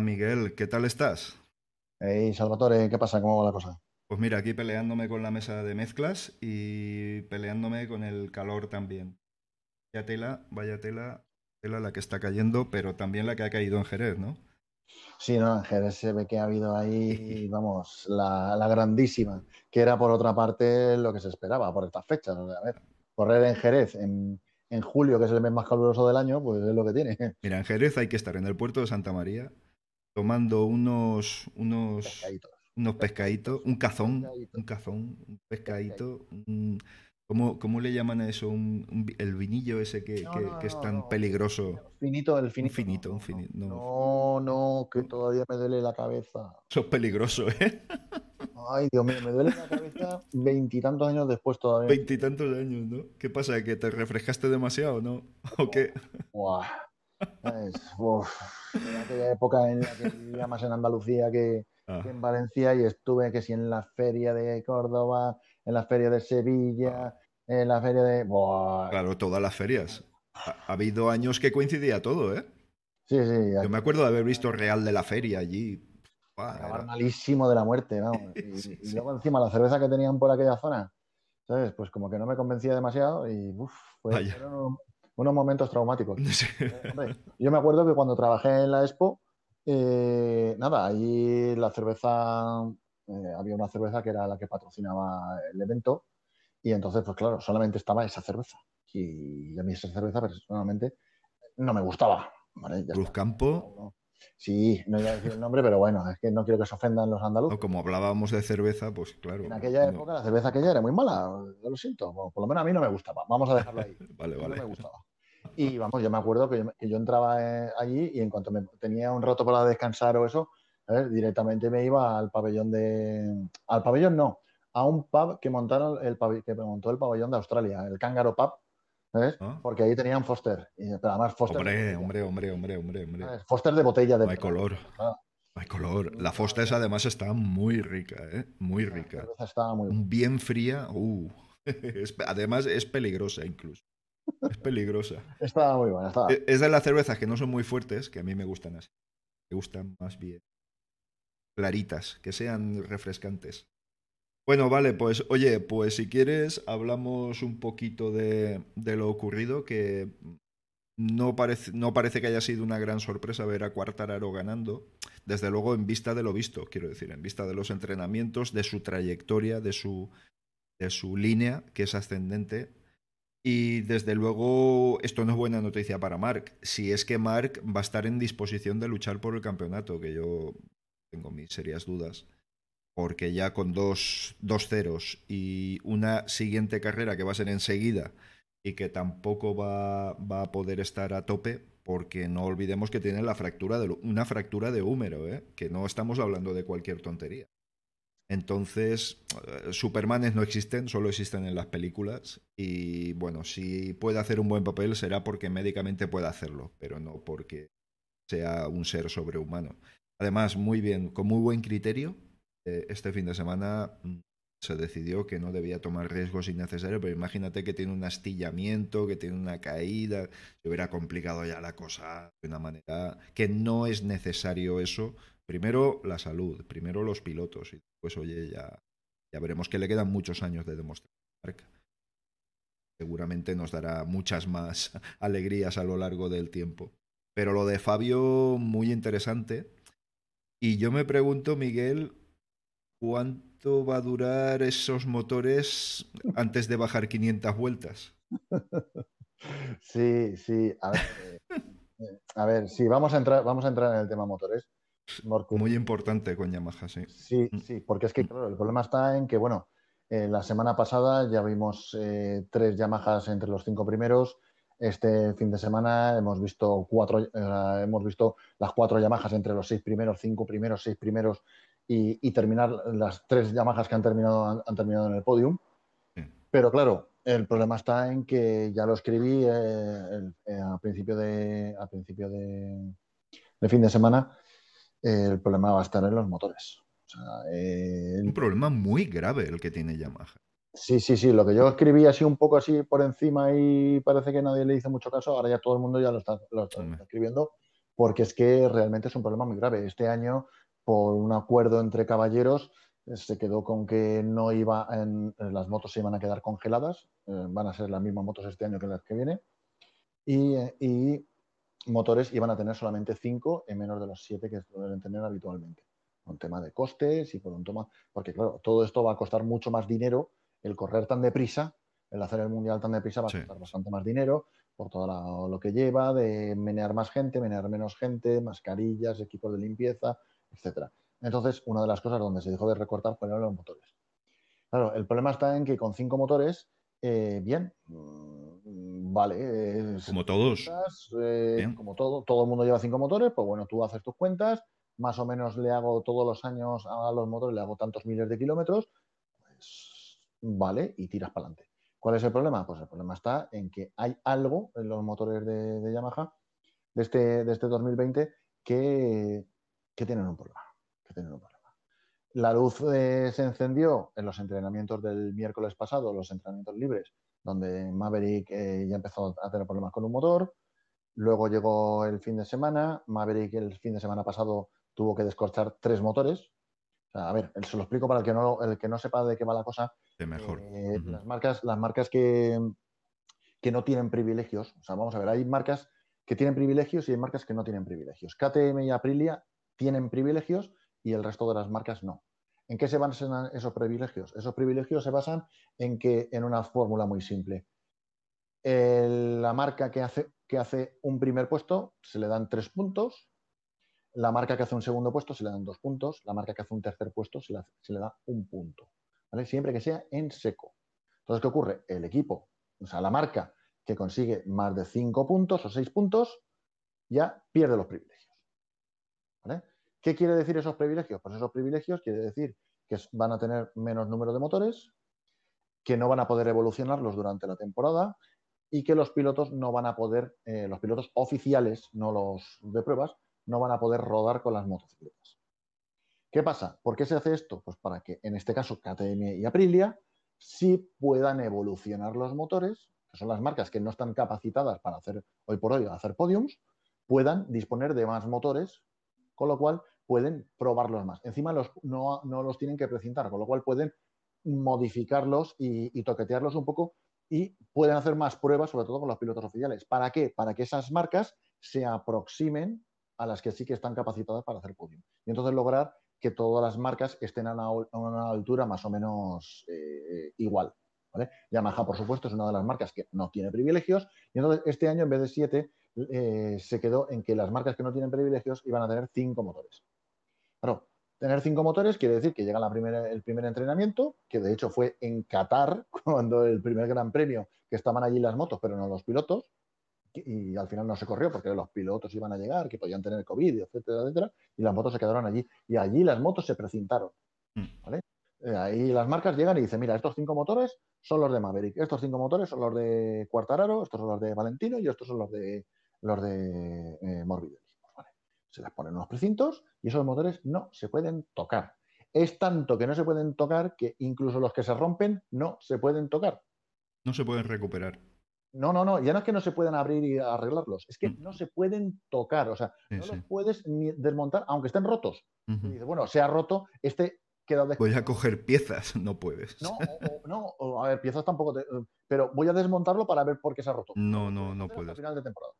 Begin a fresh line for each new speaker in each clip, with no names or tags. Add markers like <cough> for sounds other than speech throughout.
Miguel, ¿qué tal estás?
Hey, Salvatore, ¿qué pasa? ¿Cómo va la cosa?
Pues mira, aquí peleándome con la mesa de mezclas y peleándome con el calor también. Vaya tela, vaya tela, tela la que está cayendo, pero también la que ha caído en Jerez, ¿no?
Sí, no, en Jerez se ve que ha habido ahí, vamos, la, la grandísima, que era por otra parte lo que se esperaba por estas fechas. O sea, a ver, correr en Jerez en, en julio, que es el mes más caluroso del año, pues es lo que tiene.
Mira, en Jerez hay que estar en el puerto de Santa María tomando unos, unos,
Pescaditos.
unos pescaditos, un cazón,
Pescadito,
un cazón, un
pescadito.
un- ¿cómo, cómo le llaman a eso? Un- un vi- el vinillo ese que,
No,
que-
no,
que es tan
no.
peligroso.
Finito, el
Un
finito. no,
finito, un
no,
finito. No,
no. No, no, que todavía me duele la cabeza.
eso es peligroso, ¿eh?
Ay, Dios mío, me duele la cabeza veintitantos años después todavía.
Veintitantos años, ¿no? ¿Qué pasa? ¿Que te refrescaste demasiado, no? ¿O qué?
Buah. Es, uf, en aquella época en la que vivía más en Andalucía que,
Ah,
que en Valencia y estuve que si en la feria de Córdoba, en la feria de Sevilla, en la feria de... Buah.
claro, todas las ferias. Ha, ha habido años que coincidía todo, ¿eh?
Sí, sí,
Yo me acuerdo de haber visto Real de la Feria allí. Buah, era-
malísimo de la muerte, vamos. <laughs> Y,
Sí,
y
sí.
luego encima la cerveza que tenían por aquella zona, ¿sabes? Pues como que no me convencía demasiado y uf, fue-
Vaya.
fueron unos, momentos traumáticos. <laughs>
Sí.
Hombre, yo me acuerdo que cuando trabajé en la Expo, eh, nada, ahí la cerveza, eh, había una cerveza que era la que patrocinaba el evento y entonces, pues claro, solamente estaba esa cerveza. Y a mí esa cerveza personalmente no me gustaba. ¿vale?
Cruz. Campo,
No, no. Sí, no iba a decir el nombre, pero bueno, es que no quiero que se ofendan los andaluces.
como hablábamos de cerveza, pues claro.
En aquella
no-
época la cerveza aquella era muy mala, yo lo siento, bueno, por lo menos a mí no me gustaba. Vamos a dejarlo ahí. <laughs>
Vale,
no
vale.
me gustaba. Y vamos, yo me acuerdo que yo, que yo entraba eh, allí y en cuanto me tenía un rato para descansar o eso, directamente me iba al pabellón de... Al pabellón no, a un pub que montaron el que montó el pabellón de Australia, el Kangaroo Pub, ¿sabes?
Ah.
Porque ahí tenían Foster. Y, pero además Foster
Hombre, hombre, hombre, hombre, hombre, hombre.
Foster de botella de
No hay color.
Ah,
No hay color. La Foster además está muy rica, ¿eh? Muy rica.
estaba muy
Bien fría. Uh. <laughs> Además es peligrosa incluso. Es peligrosa.
Estaba muy buena, estaba.
E- Es de las cervezas que no son muy fuertes, que a mí me gustan así. Me gustan más bien claritas, que sean refrescantes. Bueno, vale, pues oye, pues si quieres hablamos un poquito de, de lo ocurrido, que no parece, no parece que haya sido una gran sorpresa ver a Quartararo ganando, desde luego en vista de lo visto, quiero decir, en vista de los entrenamientos, de su trayectoria, de su, de su línea, que es ascendente. Y desde luego esto no es buena noticia para Mark, si es que Mark va a estar en disposición de luchar por el campeonato, que yo tengo mis serias dudas porque ya con dos, dos ceros y una siguiente carrera que va a ser enseguida y que tampoco va, va a poder estar a tope, porque no olvidemos que tiene la fractura de, una fractura de húmero, ¿eh? que no estamos hablando de cualquier tontería. Entonces, eh, Supermanes no existen, solo existen en las películas. Y bueno, si puede hacer un buen papel será porque médicamente puede hacerlo, pero no porque sea un ser sobrehumano. Además, muy bien, con muy buen criterio, eh, este fin de semana mm, se decidió que no debía tomar riesgos innecesarios, pero imagínate que tiene un astillamiento, que tiene una caída, se hubiera complicado ya la cosa de una manera que no es necesario eso. Primero la salud, primero los pilotos, y después, oye, ya, ya veremos que le quedan muchos años de demostración. Seguramente nos dará muchas más <laughs> alegrías a lo largo del tiempo. Pero lo de Fabio, muy interesante. Y yo me pregunto, Miguel, ¿cuánto va a durar esos motores antes de bajar 500 vueltas? <laughs>
Sí, sí. A ver, eh, eh, a ver, sí, vamos a entrar, vamos a entrar en el tema motores. porque-
Muy importante con Yamaha, sí.
Sí,
Mm.
sí, porque es que, claro, el problema está en que, bueno, eh, la semana pasada ya vimos eh, tres Yamahas entre los cinco primeros. Este fin de semana hemos visto cuatro, eh, hemos visto las cuatro Yamahas entre los seis primeros, cinco primeros, seis primeros y, y terminar las tres Yamahas que han terminado, han, han terminado en el podium.
Sí.
Pero claro, el problema está en que ya lo escribí eh, el- eh, a principio de, a principio de, de fin de semana. eh, el problema va a estar en los motores. O sea, eh,
Un problema muy grave el que tiene Yamaha.
Sí, sí, sí. Lo que yo escribí así un poco así por encima y parece que nadie le hizo mucho caso, ahora ya todo el mundo ya lo está, lo está escribiendo. porque es que realmente es un problema muy grave. Este año, por un acuerdo entre caballeros, eh, se quedó con que no iba en, las motos se iban a quedar congeladas, eh, van a ser las mismas motos este año que las que viene, y, y motores iban a tener solamente 5 en menos de los 7 que suelen tener habitualmente. Un tema de costes y por un tema, porque claro, todo esto va a costar mucho más dinero, el correr tan deprisa, el hacer el mundial tan deprisa va a costar bastante más dinero por todo lo que lleva, de menear más gente, menear menos gente, mascarillas, equipos de limpieza, etcétera. Entonces, una de las cosas donde se dejó de recortar fueron los motores. Claro, el problema está en que con cinco motores, eh, bien, mm, vale.
como todos.
Eh, como todo, todo el mundo lleva cinco motores, pues bueno, tú haces tus cuentas, más o menos le hago todos los años a los motores, le hago tantos miles de kilómetros, pues vale, y tiras para adelante. ¿Cuál es el problema? Pues el problema está en que hay algo en los motores de, Yamaha de este, de este 2020 que, tienen un problema. Que tienen un problema. La luz eh, se encendió en los entrenamientos del miércoles pasado, los entrenamientos libres, donde Maverick eh, ya empezó a tener problemas con un motor. Luego llegó el fin de semana. Maverick el fin de semana pasado tuvo que descorchar tres motores. a ver, se lo explico para el que no, el que no sepa de qué va la cosa.
De mejor.
Eh, las marcas, las marcas que, que no tienen privilegios, o sea, vamos a ver, hay marcas que tienen privilegios y hay marcas que no tienen privilegios. KTM y Aprilia tienen privilegios y el resto de las marcas no. ¿En qué se basan esos privilegios? Esos privilegios se basan en que en una fórmula muy simple. la marca que hace, que hace un primer puesto se le dan tres puntos, la marca que hace un segundo puesto se le dan dos puntos, la marca que hace un tercer puesto se le, da un punto. Siempre que sea en seco. Entonces, ¿qué ocurre? El equipo, o sea, la marca que consigue más de cinco puntos o seis puntos, ya pierde los privilegios. ¿Qué quiere decir esos privilegios? Pues esos privilegios quiere decir que van a tener menos número de motores, que no van a poder evolucionarlos durante la temporada y que los pilotos no van a poder, eh, los pilotos oficiales, no los de pruebas, no van a poder rodar con las motocicletas. ¿Qué pasa? ¿Por qué se hace esto? Pues para que en este caso KTM y Aprilia sí puedan evolucionar los motores, que son las marcas que no están capacitadas para hacer hoy por hoy hacer podiums, puedan disponer de más motores, con lo cual pueden probarlos más. Encima los, no, los tienen que precintar, con lo cual pueden modificarlos y, y toquetearlos un poco y pueden hacer más pruebas, sobre todo con los pilotos oficiales. ¿Para qué? Para que esas marcas se aproximen a las que sí que están capacitadas para hacer podium. Y entonces lograr que todas las marcas estén a una, altura más o menos eh, igual. Yamaha, por supuesto, es una de las marcas que no tiene privilegios. Y entonces este año, en vez de siete, eh, se quedó en que las marcas que no tienen privilegios iban a tener cinco motores. Claro, tener cinco motores quiere decir que llega la el primer entrenamiento, que de hecho fue en Qatar, <laughs> cuando el primer gran premio, que estaban allí las motos, pero no los pilotos y al final no se corrió porque los pilotos iban a llegar, que podían tener COVID, etcétera, etcétera, y las motos se quedaron allí. Y allí las motos se precintaron. Mm. ¿vale? Eh, ahí las marcas llegan y dicen, mira, estos cinco motores son los de Maverick, estos cinco motores son los de Cuartararo, estos son los de Valentino y estos son los de los de eh. Pues se les ponen unos precintos y esos motores no se pueden tocar. Es tanto que no se pueden tocar que incluso los que se rompen no se pueden tocar.
No se pueden recuperar.
No, no, no, ya no es que no se puedan abrir y arreglarlos, es que mm. no se pueden tocar, o sea, no los puedes ni desmontar, aunque estén rotos. bueno, se ha roto, este queda
de... Voy a coger piezas, <laughs> no puedes.
No, <laughs> no, a ver, piezas tampoco, pero voy a desmontarlo para ver por qué se ha roto.
No, no, no puedes.
final de temporada.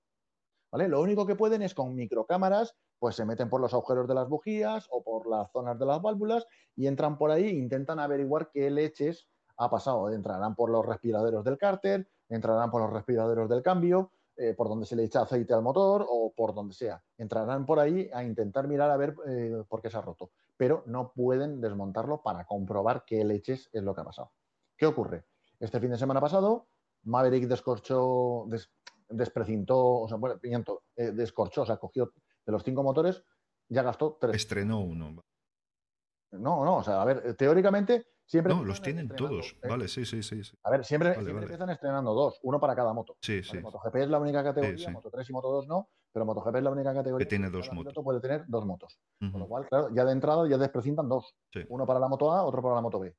Lo único que pueden es con microcámaras, pues se meten por los agujeros de las bujías o por las zonas de las válvulas y entran por ahí e intentan averiguar qué leches ha pasado. Entrarán por los respiraderos del cárter, entrarán por los respiraderos del cambio, eh, por donde se le echa aceite al motor o por donde sea. Entrarán por ahí a intentar mirar a ver eh, por qué se ha roto, pero no pueden desmontarlo para comprobar qué leches es lo que ha pasado. ¿Qué ocurre? Este fin de semana pasado, Maverick descorchó, desprecintó, o sea, bueno, eh, descorchó, o sea, cogió de los cinco motores, ya gastó tres.
Estrenó uno.
No, no, o sea, a ver, teóricamente siempre.
No, los tienen todos. ¿eh? Vale, sí, sí, sí,
A ver, siempre, empiezan estrenando dos, uno para cada moto.
Sí, sí.
MotoGP es la única categoría, Moto 3 y Moto 2 no, pero MotoGP es la única categoría
que tiene dos motos.
puede tener dos motos. Con lo cual, claro, ya de entrada ya desprecintan dos. Uno para la moto A, otro para la moto B.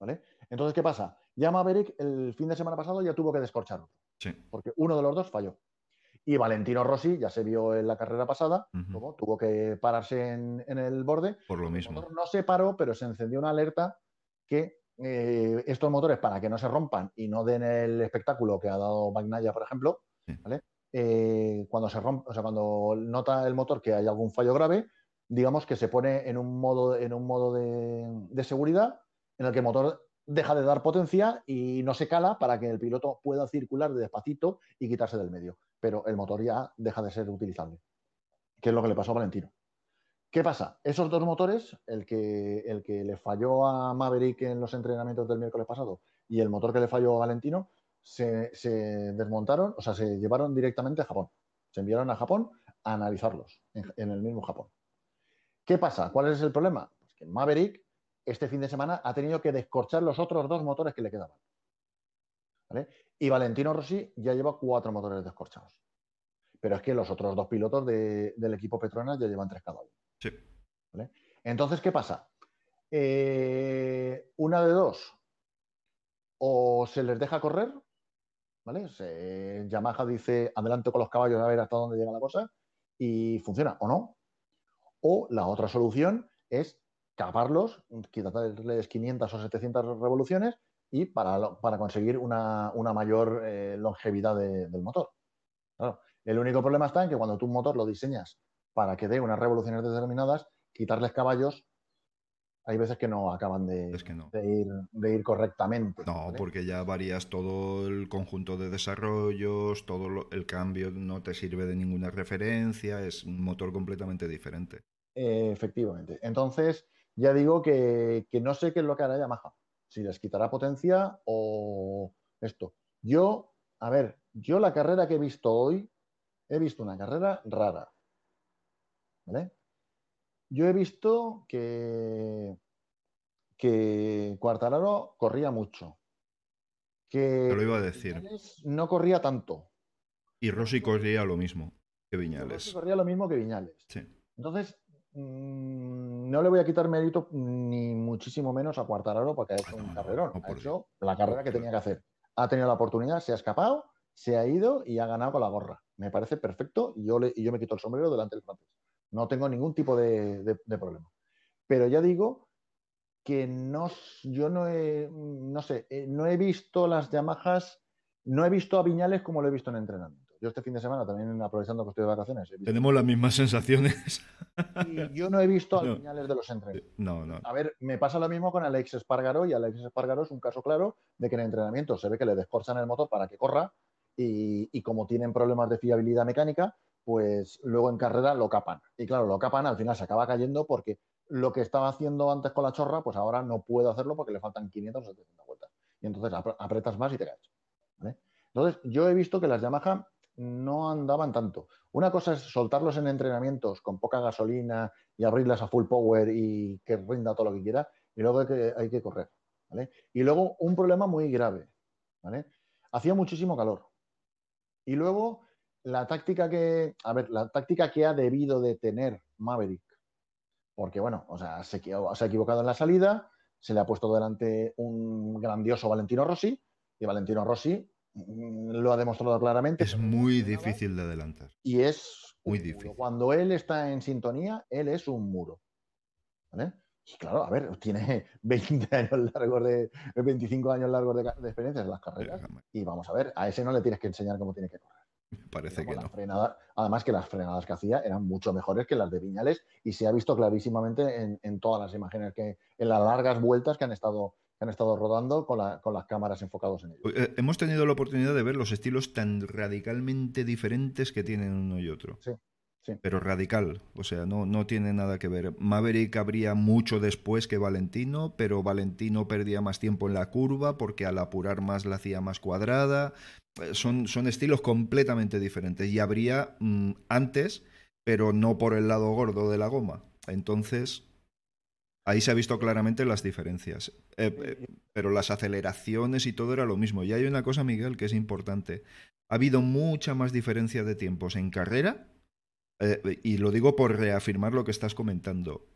¿Vale? Entonces, ¿qué pasa? Ya Maverick el fin de semana pasado ya tuvo que descorchar.
Sí.
Porque uno de los dos falló. Y Valentino Rossi ya se vio en la carrera pasada, como tuvo que pararse en, en el borde.
Por lo
El
mismo.
motor no se paró, pero se encendió una alerta que eh, estos motores, para que no se rompan y no den el espectáculo que ha dado Magnaya, por ejemplo,
Sí.
¿vale? Eh, cuando se rompe, o sea, cuando nota el motor que hay algún fallo grave, digamos que se pone en un modo, en un modo de, de seguridad en el que el motor deja de dar potencia y no se cala para que el piloto pueda circular despacito y quitarse del medio. Pero el motor ya deja de ser utilizable, que es lo que le pasó a Valentino. ¿Qué pasa? Esos dos motores, el que, el que le falló a Maverick en los entrenamientos del miércoles pasado y el motor que le falló a Valentino, se, se desmontaron, o sea, se llevaron directamente a Japón. Se enviaron a Japón a analizarlos en, en el mismo Japón. ¿Qué pasa? ¿Cuál es el problema? Pues que Maverick este fin de semana ha tenido que descorchar los otros dos motores que le quedaban. ¿Vale? Y Valentino Rossi ya lleva cuatro motores descorchados. Pero es que los otros dos pilotos de- del equipo Petronas ya llevan tres cada uno.
Sí.
¿Vale? Entonces, ¿qué pasa? Eh, una de dos. O se les deja correr, ¿vale? Se- Yamaha dice adelante con los caballos a ver hasta dónde llega la cosa y funciona o no. O la otra solución es caparlos, quitarles 500 o 700 revoluciones y para, para conseguir una, una mayor eh, longevidad de- del motor. Claro, el único problema está en que cuando tú un motor lo diseñas para que dé unas revoluciones determinadas, quitarles caballos, hay veces que no acaban de,
Es que no.
de ir, de ir correctamente.
No,
¿vale?
porque ya varías todo el conjunto de desarrollos, todo lo- el cambio no te sirve de ninguna referencia, es un motor completamente diferente.
Eh, efectivamente. Entonces, ya digo que, que no sé qué es lo que hará Yamaha. Si les quitará potencia o esto. Yo, a ver, yo la carrera que he visto hoy, he visto una carrera rara. ¿Vale? Yo he visto que, que corría mucho. Que
Te lo iba a decir.
Viñales no corría tanto.
Y Rossi corría lo mismo que
Rossi
Viñales.
corría lo mismo que Viñales.
Sí.
Entonces, no le voy a quitar mérito ni muchísimo menos a Quartararo porque ha hecho
No,
un carrerón.
no,
ha hecho la carrera que tenía que hacer. Ha tenido la oportunidad, se ha escapado, se ha ido y ha ganado con la gorra. Me parece perfecto y yo, le- y yo me quito el sombrero delante del francés. No tengo ningún tipo de, de- de problema. Pero ya digo que no, yo no he, no sé, eh, no he visto las Yamahas, no he visto a Viñales como lo he visto en entrenamiento. Yo este fin de semana también aprovechando que estoy de vacaciones, visto
Tenemos las mismas sensaciones.
y yo no he visto
No.
Viñales de los entrenamientos.
No, no.
A ver, me pasa lo mismo con Alex Espargaró y Alex Espargaró es un caso claro de que en entrenamiento se ve que le descorchan el motor para que corra y, y como tienen problemas de fiabilidad mecánica, pues luego en carrera lo capan. Y claro, lo capan, al final se acaba cayendo porque lo que estaba haciendo antes con la chorra, pues ahora no puede hacerlo porque le faltan 500 o 700 vueltas. Y entonces ap- apretas más y te caes. ¿vale? Entonces, yo he visto que las Yamaha no andaban tanto. Una cosa es soltarlos en entrenamientos con poca gasolina y abrirlas a full power y que rinda todo lo que quiera, y luego hay que, correr. Y luego un problema muy grave. ¿vale? Hacía muchísimo calor. Y luego la táctica que, a ver, la táctica que ha debido de tener Maverick, porque bueno, o sea, se, se ha equivocado en la salida, se le ha puesto delante un grandioso Valentino Rossi, y Valentino Rossi lo ha demostrado claramente.
Es muy difícil de adelantar.
Y es
Muy difícil.
Cuando él está en sintonía, él es un muro. ¿Vale? Y claro, a ver, tiene <laughs> 20 años largos de 25 años largos de, de experiencia en las carreras. Y vamos a ver, a ese no le tienes que enseñar cómo tiene que correr.
Parece que no.
además que las frenadas que hacía eran mucho mejores que las de Viñales y se ha visto clarísimamente en, en todas las imágenes que en las largas vueltas que han estado han estado rodando con, la- con las cámaras enfocados en ellos.
Eh, Hemos tenido la oportunidad de ver los estilos tan radicalmente diferentes que tienen uno y otro.
Sí, sí.
Pero radical, o sea, no, no tiene nada que ver. Maverick habría mucho después que Valentino, pero Valentino perdía más tiempo en la curva porque al apurar más la hacía más cuadrada. Eh, Son, son estilos completamente diferentes y habría mm, antes, pero no por el lado gordo de la goma. Entonces, ahí se ha visto claramente las diferencias. Eh, eh, pero las aceleraciones y todo era lo mismo. Y hay una cosa, Miguel, que es importante. Ha habido mucha más diferencia de tiempos en carrera, eh, y lo digo por reafirmar lo que estás comentando.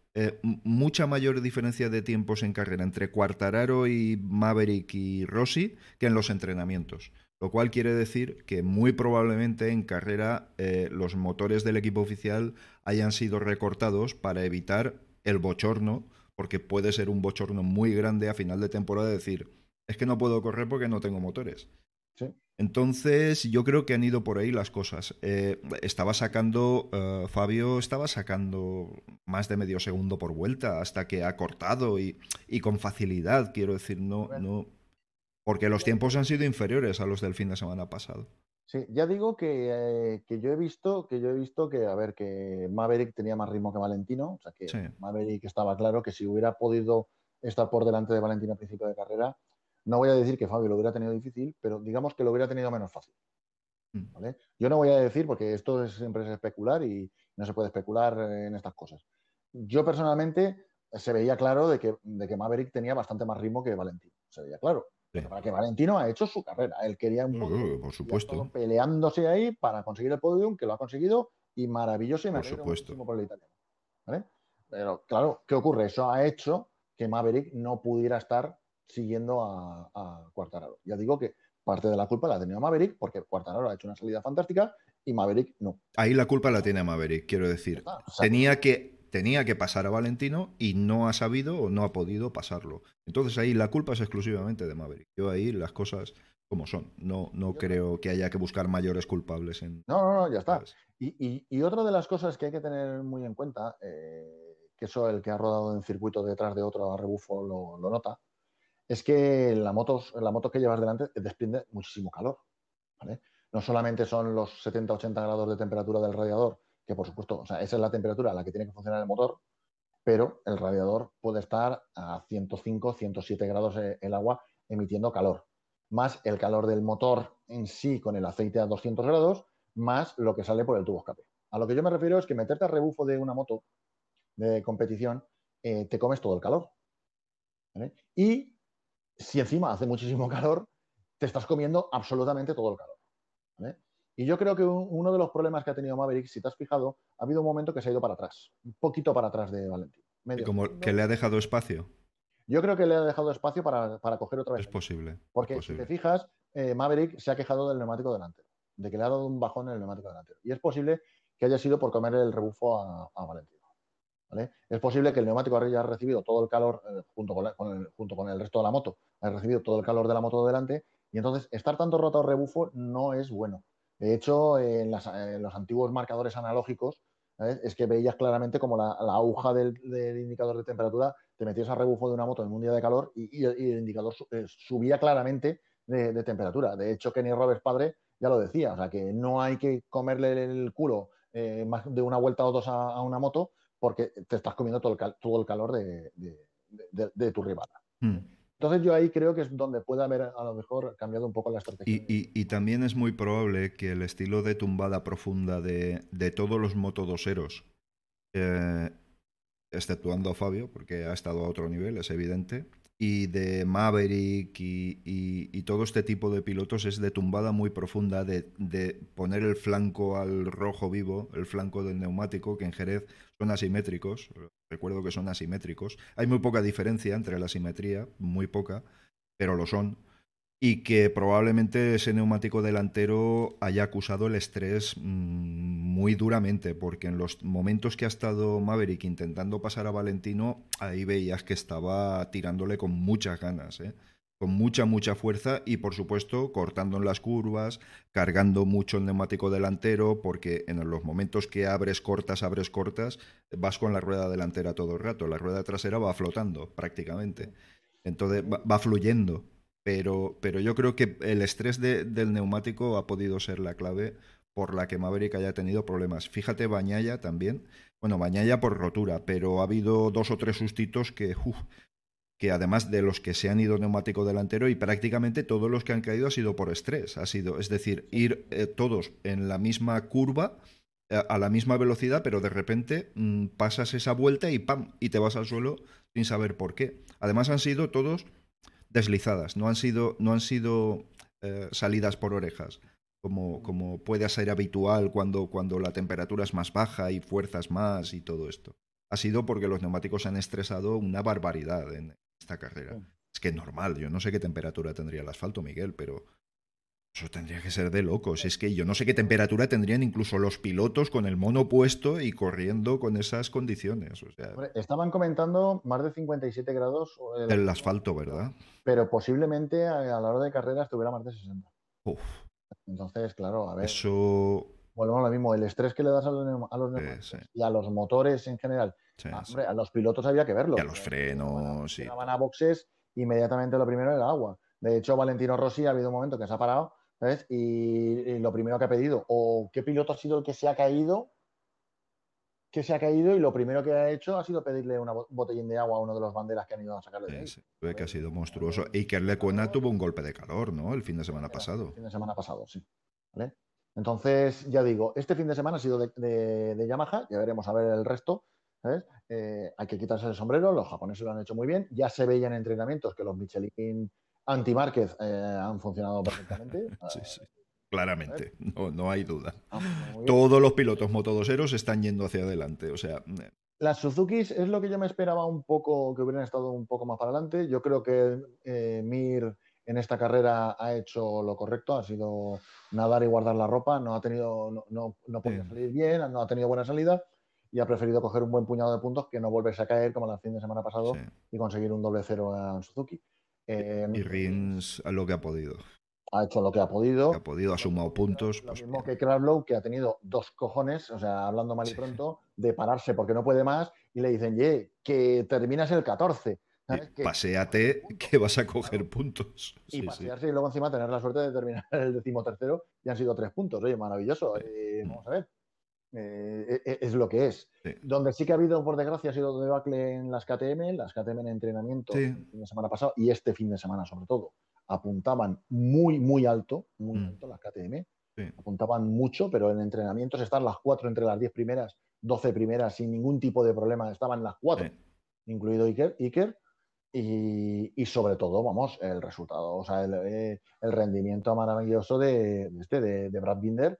Mucha mayor diferencia de tiempos en carrera entre Quartararo y Maverick y Rossi que en los entrenamientos. Lo cual quiere decir que muy probablemente en carrera los motores del equipo oficial hayan sido recortados para evitar el bochorno, porque puede ser un bochorno muy grande a final de temporada decir, es que no puedo correr porque no tengo motores. Entonces, yo creo que han ido por ahí las cosas. Eh, estaba sacando, eh, Fabio estaba sacando más de medio segundo por vuelta hasta que ha cortado y, y con facilidad, quiero decir, no, no, porque los tiempos han sido inferiores a los del fin de semana pasado.
Sí, ya digo que, eh, que, yo he visto que yo he visto que, a ver, que Maverick tenía más ritmo que Valentino, o sea que Maverick estaba claro que si hubiera podido estar por delante de Valentino a principio de carrera, no voy a decir que Fabio lo hubiera tenido difícil, pero digamos que lo hubiera tenido menos fácil. Mm. ¿vale? Yo no voy a decir, porque esto siempre es especular y no se puede especular en estas cosas. Yo personalmente se veía claro de que, de que Maverick tenía bastante más ritmo que Valentino, se veía claro. Para que Valentino ha hecho su carrera. Él quería un
poco por supuesto.
peleándose ahí para conseguir el podium, que lo ha conseguido y maravilloso y
por supuesto.
por el italiano. Pero claro, ¿qué ocurre? Eso ha hecho que Maverick no pudiera estar siguiendo a, a Quartararo. Ya digo que parte de la culpa la ha tenido Maverick porque Quartararo ha hecho una salida fantástica y Maverick no.
Ahí la culpa la tiene Maverick, quiero decir. Tenía que tenía que pasar a Valentino y no ha sabido o no ha podido pasarlo. Entonces ahí la culpa es exclusivamente de Maverick. Yo ahí las cosas como son. No, no creo que haya que buscar mayores culpables en...
No, no, no, ya está. Y, y, otra de las cosas que hay que tener muy en cuenta, eh, que eso el que ha rodado en circuito detrás de otro a rebufo lo, lo nota, es que la moto, la moto que llevas delante desprende muchísimo calor. No solamente son los 70-80 grados de temperatura del radiador, que por supuesto, o sea, esa es la temperatura a la que tiene que funcionar el motor, pero el radiador puede estar a 105, 107 grados eh, el agua emitiendo calor, más el calor del motor en sí con el aceite a 200 grados, más lo que sale por el tubo escape. A lo que yo me refiero es que meterte al rebufo de una moto de competición, eh, te comes todo el calor. Y si encima hace muchísimo <laughs> calor, te estás comiendo absolutamente todo el calor. Y yo creo que uno de los problemas que ha tenido Maverick, si te has fijado, ha habido un momento que se ha ido para atrás, un poquito para atrás de Valentín.
como que le ha dejado espacio.
Yo creo que le ha dejado espacio para, coger otra vez.
Es posible.
Porque
si
te fijas, eh, Maverick se ha quejado del neumático delantero, de que le ha dado un bajón en el neumático delantero. Y es posible que haya sido por comer el rebufo a, a Valentino. Es posible que el neumático haya recibido todo el calor eh, junto, con, el, junto con el resto de la moto, haya recibido todo el calor de la moto delante y entonces estar tanto roto al rebufo no es bueno. De hecho, en, los antiguos marcadores analógicos, es que veías claramente como la, aguja del, indicador de temperatura te metías a rebufo de una moto en un día de calor y, el indicador eh, subía claramente de, temperatura. De hecho, Kenny Roberts padre ya lo decía, o sea que no hay que comerle el culo eh, más de una vuelta o dos a, una moto porque te estás comiendo todo el, calor de, tu rival. Hmm. Entonces yo ahí creo que es donde puede haber a lo mejor cambiado un poco la estrategia.
Y, también es muy probable que el estilo de tumbada profunda de, todos los motodoseros, eh, exceptuando a Fabio, porque ha estado a otro nivel, es evidente, y de Maverick y, todo este tipo de pilotos es de tumbada muy profunda, de, poner el flanco al rojo vivo, el flanco del neumático, que en Jerez son asimétricos, recuerdo que son asimétricos. Hay muy poca diferencia entre la simetría, muy poca, pero lo son y que probablemente ese neumático delantero haya acusado el estrés mm, muy duramente, porque en los momentos que ha estado Maverick intentando pasar a Valentino, ahí veías que estaba tirándole con muchas ganas, ¿eh? Con mucha, mucha fuerza y por supuesto cortando en las curvas, cargando mucho el neumático delantero, porque en los momentos que abres cortas, abres cortas, vas con la rueda delantera todo el rato, la rueda trasera va flotando prácticamente, entonces va fluyendo. Pero, pero yo creo que el estrés del neumático ha podido ser la clave por la que Maverick haya tenido problemas. Fíjate, Bañaya también. Bueno, Bañaya por rotura, pero ha habido dos o tres sustitos que, que además de los que se han ido neumático delantero y prácticamente todos los que han caído ha sido por estrés. Ha sido, es decir, ir eh, todos en la misma curva eh, a la misma velocidad, pero de repente mm, pasas esa vuelta y ¡pam! y te vas al suelo sin saber por qué. Además han sido todos deslizadas, no han sido, no han sido eh, salidas por orejas, como, como puede ser habitual cuando, cuando la temperatura es más baja y fuerzas más y todo esto. Ha sido porque los neumáticos han estresado una barbaridad en esta carrera. Es que es normal, yo no sé qué temperatura tendría el asfalto, Miguel, pero Eso tendría que ser de locos. Es que yo no sé qué temperatura tendrían incluso los pilotos con el mono puesto y corriendo con esas condiciones. O sea,
estaban comentando más de 57 grados.
El asfalto, ¿verdad?
Pero posiblemente a, la hora de carrera estuviera más de 60. Uf. Entonces, claro, a ver.
Eso.
Bueno, lo mismo, el estrés que le das a los, a y a los motores en general. Ah, a, los pilotos había que verlo.
Y a los frenos.
Si van a boxes, inmediatamente lo primero era agua. De hecho, Valentino Rossi ha habido un momento que se ha parado ¿sabes? Y, lo primero que ha pedido, o qué piloto ha sido el que se ha caído, que se ha caído y lo primero que ha hecho ha sido pedirle una botellín de agua a uno de los banderas que han ido a sacarle de
sí, que ha sido monstruoso. Y que Lecuena tuvo un golpe de calor, ¿no? El fin de semana pasado. El
fin de semana pasado, sí. Entonces, ya digo, este fin de semana ha sido de, Yamaha, ya veremos a ver el resto. Eh, hay que quitarse el sombrero, los japoneses lo han hecho muy bien. Ya se veía en entrenamientos que los Michelin anti-Márquez eh, han funcionado perfectamente. <laughs>
sí, sí. Claramente, no, no hay duda. Ah, pues Todos los pilotos motodoseros están yendo hacia adelante. O sea. Eh.
Las Suzukis es lo que yo me esperaba un poco, que hubieran estado un poco más para adelante. Yo creo que eh, Mir en esta carrera ha hecho lo correcto, ha sido nadar y guardar la ropa, no ha tenido, no, no, no podía salir bien, no ha tenido buena salida y ha preferido coger un buen puñado de puntos que no volverse a caer como el fin de semana pasado y conseguir un doble cero en Suzuki.
Em, y Rins a lo que ha podido.
Ha hecho lo que ha podido.
ha podido, ha sumado puntos.
Lo pues mismo que Krablow, que ha tenido dos cojones, o sea, hablando mal y pronto, de pararse porque no puede más y le dicen, ye, que terminas el 14.
Que, paseate que vas a coger puntos.
Y pasearse y luego encima tener la suerte de terminar <laughs> el decimotercero y han sido tres puntos. Oye, maravilloso. Eh, vamos a ver. Eh, e, e, es lo que es. Donde sí que ha habido, por desgracia, ha sido debacle en las KTM, las KTM en entrenamiento el fin de semana pasado y este fin de semana sobre todo, apuntaban muy, muy alto, muy mm. alto las KTM, apuntaban mucho, pero en entrenamientos están las cuatro entre las diez primeras, doce primeras sin ningún tipo de problema, estaban las cuatro, incluido Iker, Iker y, sobre todo, vamos, el resultado, o sea, el, eh, rendimiento maravilloso de, este, de Brad Binder,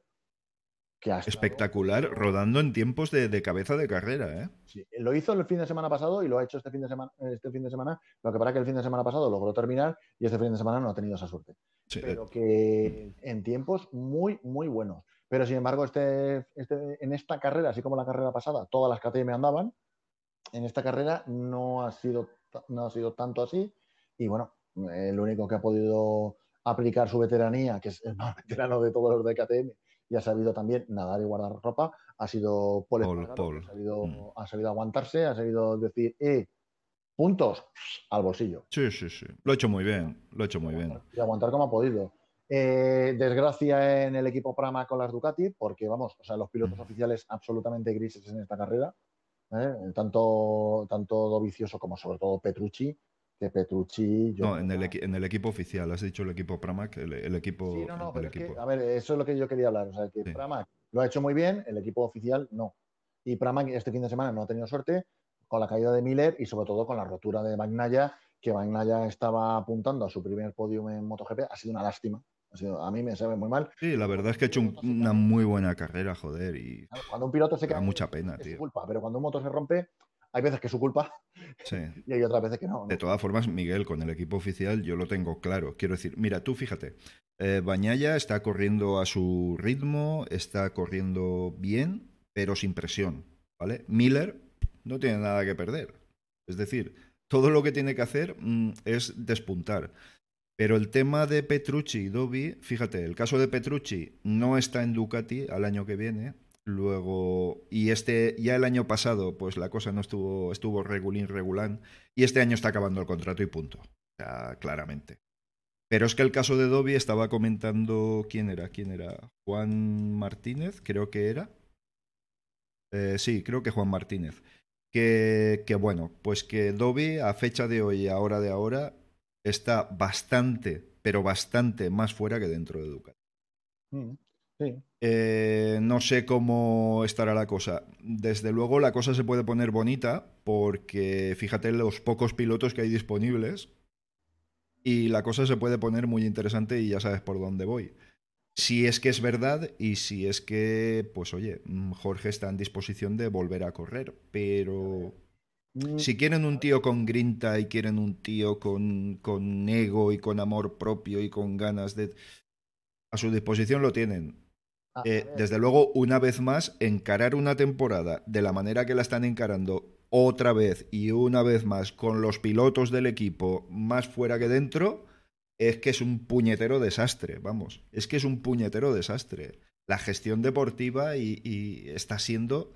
Espectacular, rodando en tiempos de, cabeza de carrera, ¿eh?
Sí, lo hizo el fin de semana pasado y lo ha hecho este fin de semana. Este fin de semana lo que para que el fin de semana pasado logró terminar y este fin de semana no ha tenido esa suerte. pero eh, que en tiempos muy, muy buenos. Pero sin embargo, este, este, en esta carrera, así como la carrera pasada, todas las KTM andaban. En esta carrera no ha sido, no ha sido tanto así. Y bueno, el único que ha podido aplicar su veteranía, que es el <laughs> más veterano de todos los de KTM, y ha sabido también nadar y guardar ropa, ha sido Paul, Ha, sabido, mm. ha, sabido, aguantarse, ha sabido decir, eh, puntos al bolsillo.
Sí, sí, sí. Lo ha hecho muy bien, lo ha hecho muy bien.
Y aguantar como ha podido. Eh, desgracia en el equipo Prama con las Ducati, porque vamos, o sea, los pilotos mm. oficiales absolutamente grises en esta carrera, ¿eh? tanto, tanto Dovicioso como sobre todo Petrucci, que Petrucci.
no, en el, en el, equipo oficial, has dicho el equipo Pramac, el, equipo.
Sí, no, no, pero a ver, eso es lo que yo quería hablar. O sea, que Pramac lo ha hecho muy bien, el equipo oficial no. Y Pramac este fin de semana no ha tenido suerte con la caída de Miller y sobre todo con la rotura de Magnaya, que Magnaya estaba apuntando a su primer podium en MotoGP. Ha sido una lástima. Ha sido, a mí me sabe muy mal.
Sí, la verdad es que ha hecho una muy buena carrera, joder. Y
cuando un piloto se queda.
Da mucha pena, tío.
culpa, pero cuando un motor se rompe, hay veces que es su culpa <laughs> y hay otras veces que no,
De todas formas, Miguel, con el equipo oficial yo lo tengo claro. Quiero decir, mira, tú fíjate, eh, Bañaya está corriendo a su ritmo, está corriendo bien, pero sin presión, ¿vale? Miller no tiene nada que perder. Es decir, todo lo que tiene que hacer mm, es despuntar. Pero el tema de Petrucci y Dobby, fíjate, el caso de Petrucci no está en Ducati al año que viene, Luego, y este, ya el año pasado, pues la cosa no estuvo, estuvo regulín, regulán, y este año está acabando el contrato y punto. claramente. Pero es que el caso de Dobby estaba comentando, ¿quién era? ¿Quién era? Juan Martínez, creo que era. Eh, sí, creo que Juan Martínez. Que, que bueno, pues que Dobby a fecha de hoy, a hora de ahora, está bastante, pero bastante más fuera que dentro de Ducati.
Mm, sí.
Eh, no sé cómo estará la cosa. Desde luego la cosa se puede poner bonita porque fíjate los pocos pilotos que hay disponibles y la cosa se puede poner muy interesante y ya sabes por dónde voy. Si es que es verdad y si es que, pues oye, mm, Jorge está en disposición de volver a correr, pero mm. si quieren un tío con grinta y quieren un tío con, con ego y con amor propio y con ganas de A su disposición lo tienen.
A- a
Eh, desde luego, una vez más, encarar una temporada de la manera que la están encarando otra vez y una vez más con los pilotos del equipo más fuera que dentro, es que es un puñetero desastre, vamos. Es que es un puñetero desastre. La gestión deportiva y, y está siendo,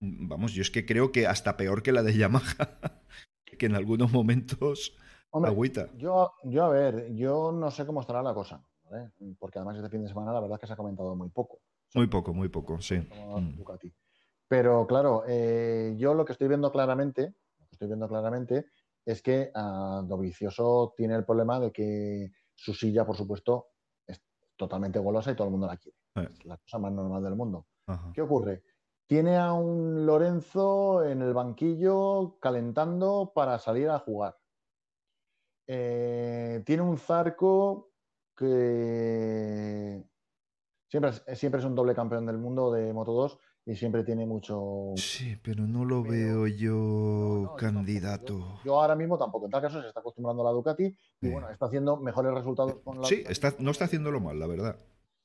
vamos, yo es que creo que hasta peor que la de Yamaha, <laughs> que en algunos momentos
hombre,
agüita.
Yo, yo, a ver, yo no sé cómo estará la cosa, ¿vale? Porque además este fin de semana la verdad es que se ha comentado muy poco.
Muy poco, muy poco, sí. Mm.
Ducati. Pero claro, eh, yo lo que estoy viendo claramente, lo que estoy viendo claramente es que ah, Dovizioso tiene el problema de que su silla, por supuesto, es totalmente golosa y todo el mundo la quiere.
Eh.
Es la cosa más normal del mundo.
Ajá.
¿Qué ocurre? Tiene a un Lorenzo en el banquillo calentando para salir a jugar. Eh, tiene un Zarco que siempre es, siempre es un doble campeón del mundo de Moto 2 y siempre tiene mucho...
Sí, pero no lo
Pero-
veo yo
No, no, yo
candidato.
Yo, yo ahora mismo tampoco. En tal caso se está acostumbrando a la Ducati y bueno, está haciendo mejores resultados con la
Sí,
Ducati.
está, no está haciéndolo mal, la verdad.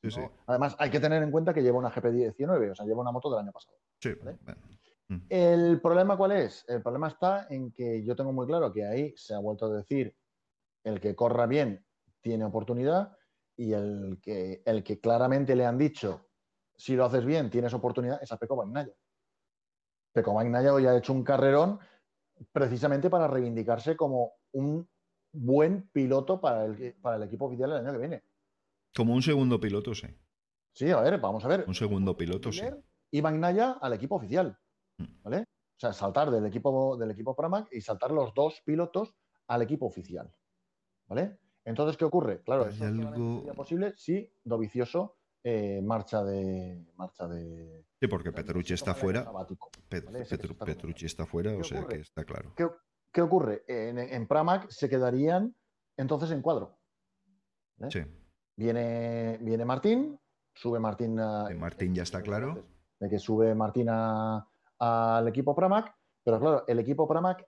Sí, sí.
Además, hay que tener en cuenta que lleva una GP19, o sea, lleva una moto del año pasado.
Sí,
¿vale?
bueno. Mm.
El problema cuál es? El problema está en que yo tengo muy claro que ahí se ha vuelto a decir el que corra bien tiene oportunidad y el que, el que claramente le han dicho si lo haces bien tienes oportunidad es a Peco Bagnaia. Peco Bagnaia hoy ha hecho un carrerón precisamente para reivindicarse como un buen piloto para el, para el equipo oficial el año que viene.
Como un segundo piloto, sí.
Sí, a ver, vamos a ver.
Un segundo piloto, sí.
Y Bagnaia al equipo oficial.
Mm.
¿Vale? O sea, saltar del equipo, del equipo Pramac y saltar los dos pilotos al equipo oficial. ¿Vale? Entonces, ¿qué ocurre? Claro, eso
algo-
sería posible si Dovicioso eh, marcha de. marcha de.
Sí, porque Petrucci está fuera.
año sabático.
Pet-
Vale, ese que
Petru-
se está
Petrucci está fuera,
¿Qué
o sea
ocurre?
que está claro.
¿Qué, qué ocurre? En, en Pramac se quedarían entonces en cuadro.
Sí.
Viene, viene Martín, sube Martín. a-
Martín ya está claro.
De que sube Martín al equipo Pramac, pero claro, el equipo Pramac,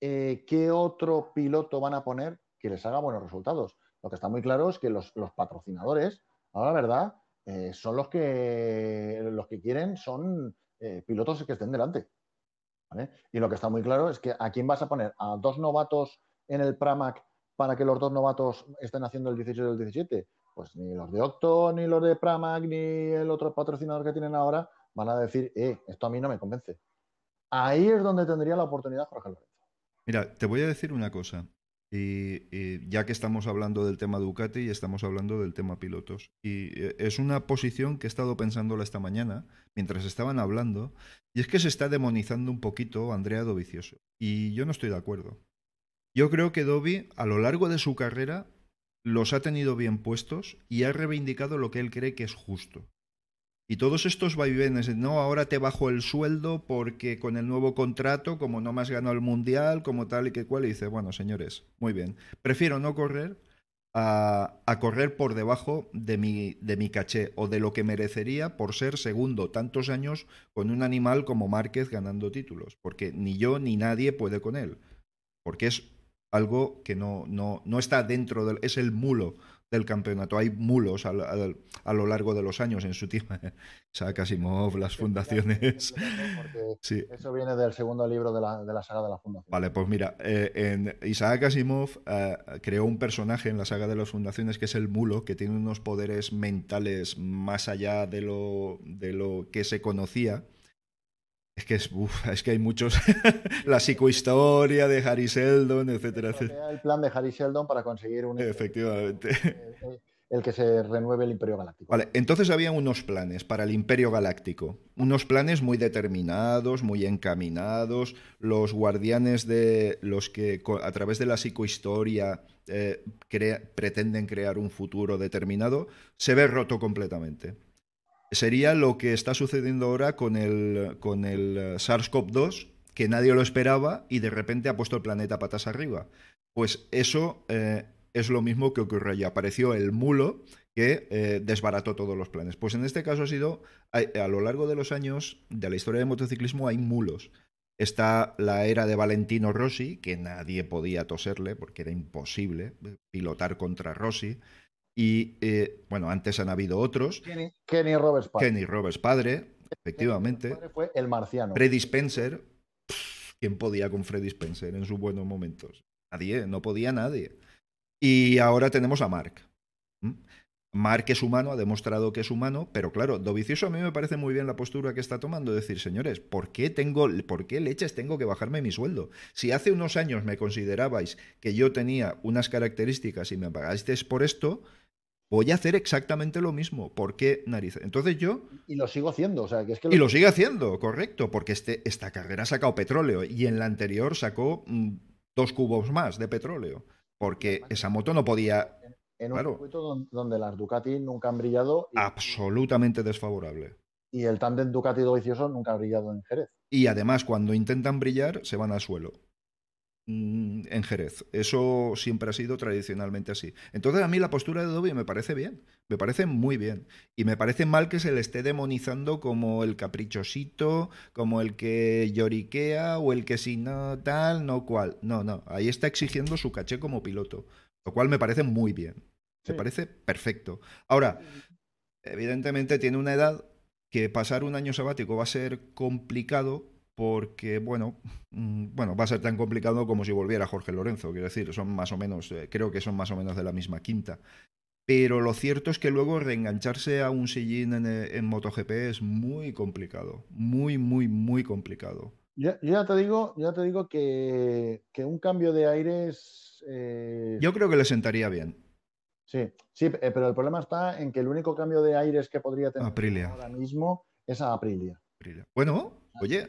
eh, ¿qué otro piloto van a poner que les haga buenos resultados? Lo que está muy claro es que los, los patrocinadores, ahora la verdad, eh, son los que, los que quieren, son eh, pilotos que estén delante. Y lo que está muy claro es que a quién vas a poner a dos novatos en el Pramac para que los dos novatos estén haciendo el 18 y el 17. Pues ni los de Octo, ni los de Pramac, ni el otro patrocinador que tienen ahora van a decir, eh, esto a mí no me convence. Ahí es donde tendría la oportunidad Jorge Lorenzo.
Mira, te voy a decir una cosa. Y, ya que estamos hablando del tema Ducati y estamos hablando del tema pilotos. Y eh, es una posición que he estado pensándola esta mañana mientras estaban hablando. Y es que se está demonizando un poquito Andrea Dovizioso. Y yo no estoy de acuerdo. Yo creo que Dovi, a lo largo de su carrera, los ha tenido bien puestos y ha reivindicado lo que él cree que es justo. Y todos estos vaivenes, no, ahora te bajo el sueldo porque con el nuevo contrato, como no me has ganado el mundial, como tal y que cual, y dice, bueno, señores, muy bien, prefiero no correr a, a correr por debajo de mi, de mi caché o de lo que merecería por ser segundo tantos años con un animal como Márquez ganando títulos, porque ni yo ni nadie puede con él, porque es algo que no, no, no está dentro del... es el mulo del campeonato. Hay mulos a, lo largo de los años en su tiempo. Isaac <laughs> Asimov, las fundaciones. <laughs> Sí.
eso viene del segundo libro de la, de la saga de la fundación.
Vale, pues mira, eh, en Isaac Asimov eh, creó un personaje en la saga de las fundaciones que es el mulo, que tiene unos poderes mentales más allá de lo, de lo que se conocía. Es que, es, uf, es que hay muchos. <laughs> la psicohistoria de Harry Seldon, etcétera, etcétera.
El plan de Harry Sheldon para conseguir un
Efectivamente. <laughs>
eh, eh, el que se renueve el Imperio Galáctico.
Vale, entonces había unos planes para el Imperio Galáctico, unos planes muy determinados, muy encaminados, los guardianes de los que a través de la psicohistoria eh, crea- pretenden crear un futuro determinado, se ve roto completamente. Sería lo que está sucediendo ahora con el, con el eh, SARS-CoV-2, que nadie lo esperaba y de repente ha puesto el planeta patas arriba. Pues eso eh, es lo mismo que ocurrió allí. Apareció el mulo que eh, desbarató todos los planes. Pues en este caso ha sido, a lo largo de los años de la historia del motociclismo hay mulos. Está la era de Valentino Rossi, que nadie podía toserle porque era imposible pilotar contra Rossi. Y eh, bueno, antes han habido otros.
Kenny, Kenny Roberts padre.
Kenny Roberts padre, efectivamente.
Kenny Roberts padre fue el marciano.
Freddy Spencer. pff, ¿Quién podía con Freddy Spencer en sus buenos momentos? Nadie, no podía nadie. Y ahora tenemos a Mark. ¿Mm? Mark es humano, ha demostrado que es humano, pero claro, Dovicioso a mí me parece muy bien la postura que está tomando, decir, señores, ¿por qué tengo, por qué leches tengo que bajarme mi sueldo? Si hace unos años me considerabais que yo tenía unas características y me pagasteis por esto, voy a hacer exactamente lo mismo. ¿Por qué narices? Entonces yo
Y lo sigo haciendo. O sea, que es que
y lo sigue haciendo, correcto, porque este, esta carrera ha sacado petróleo y en la anterior sacó mm, dos cubos más de petróleo, porque esa moto no podía...
en un
claro.
circuito don- donde las Ducati nunca han brillado y,
Absolutamente desfavorable.
y el tándem Ducati Dovicioso nunca ha brillado en Jerez.
Y además, cuando intentan brillar, se van al suelo. Mm, En Jerez. Eso siempre ha sido tradicionalmente así. Entonces, a mí la postura de Dobby me parece bien. Me parece muy bien. Y me parece mal que se le esté demonizando como el caprichosito, como el que lloriquea o el que si no tal, no cual. No, no. Ahí está exigiendo su caché como piloto. Lo cual me parece muy bien. Me parece perfecto. Ahora, evidentemente tiene una edad que pasar un año sabático va a ser complicado porque, bueno, mm, bueno, va a ser tan complicado como si volviera Jorge Lorenzo, quiero decir, son más o menos, eh, creo que son más o menos de la misma quinta. Pero lo cierto es que luego reengancharse a un sillín en, eh, en MotoGP es muy complicado, muy, muy, muy complicado.
Yo, yo ya te digo, ya te digo que, que un cambio de aires. eh,
Yo creo que le sentaría bien.
Sí, sí, pero el problema está en que el único cambio de aires que podría tener
Aprilia.
ahora mismo es a Aprilia.
Bueno, oye,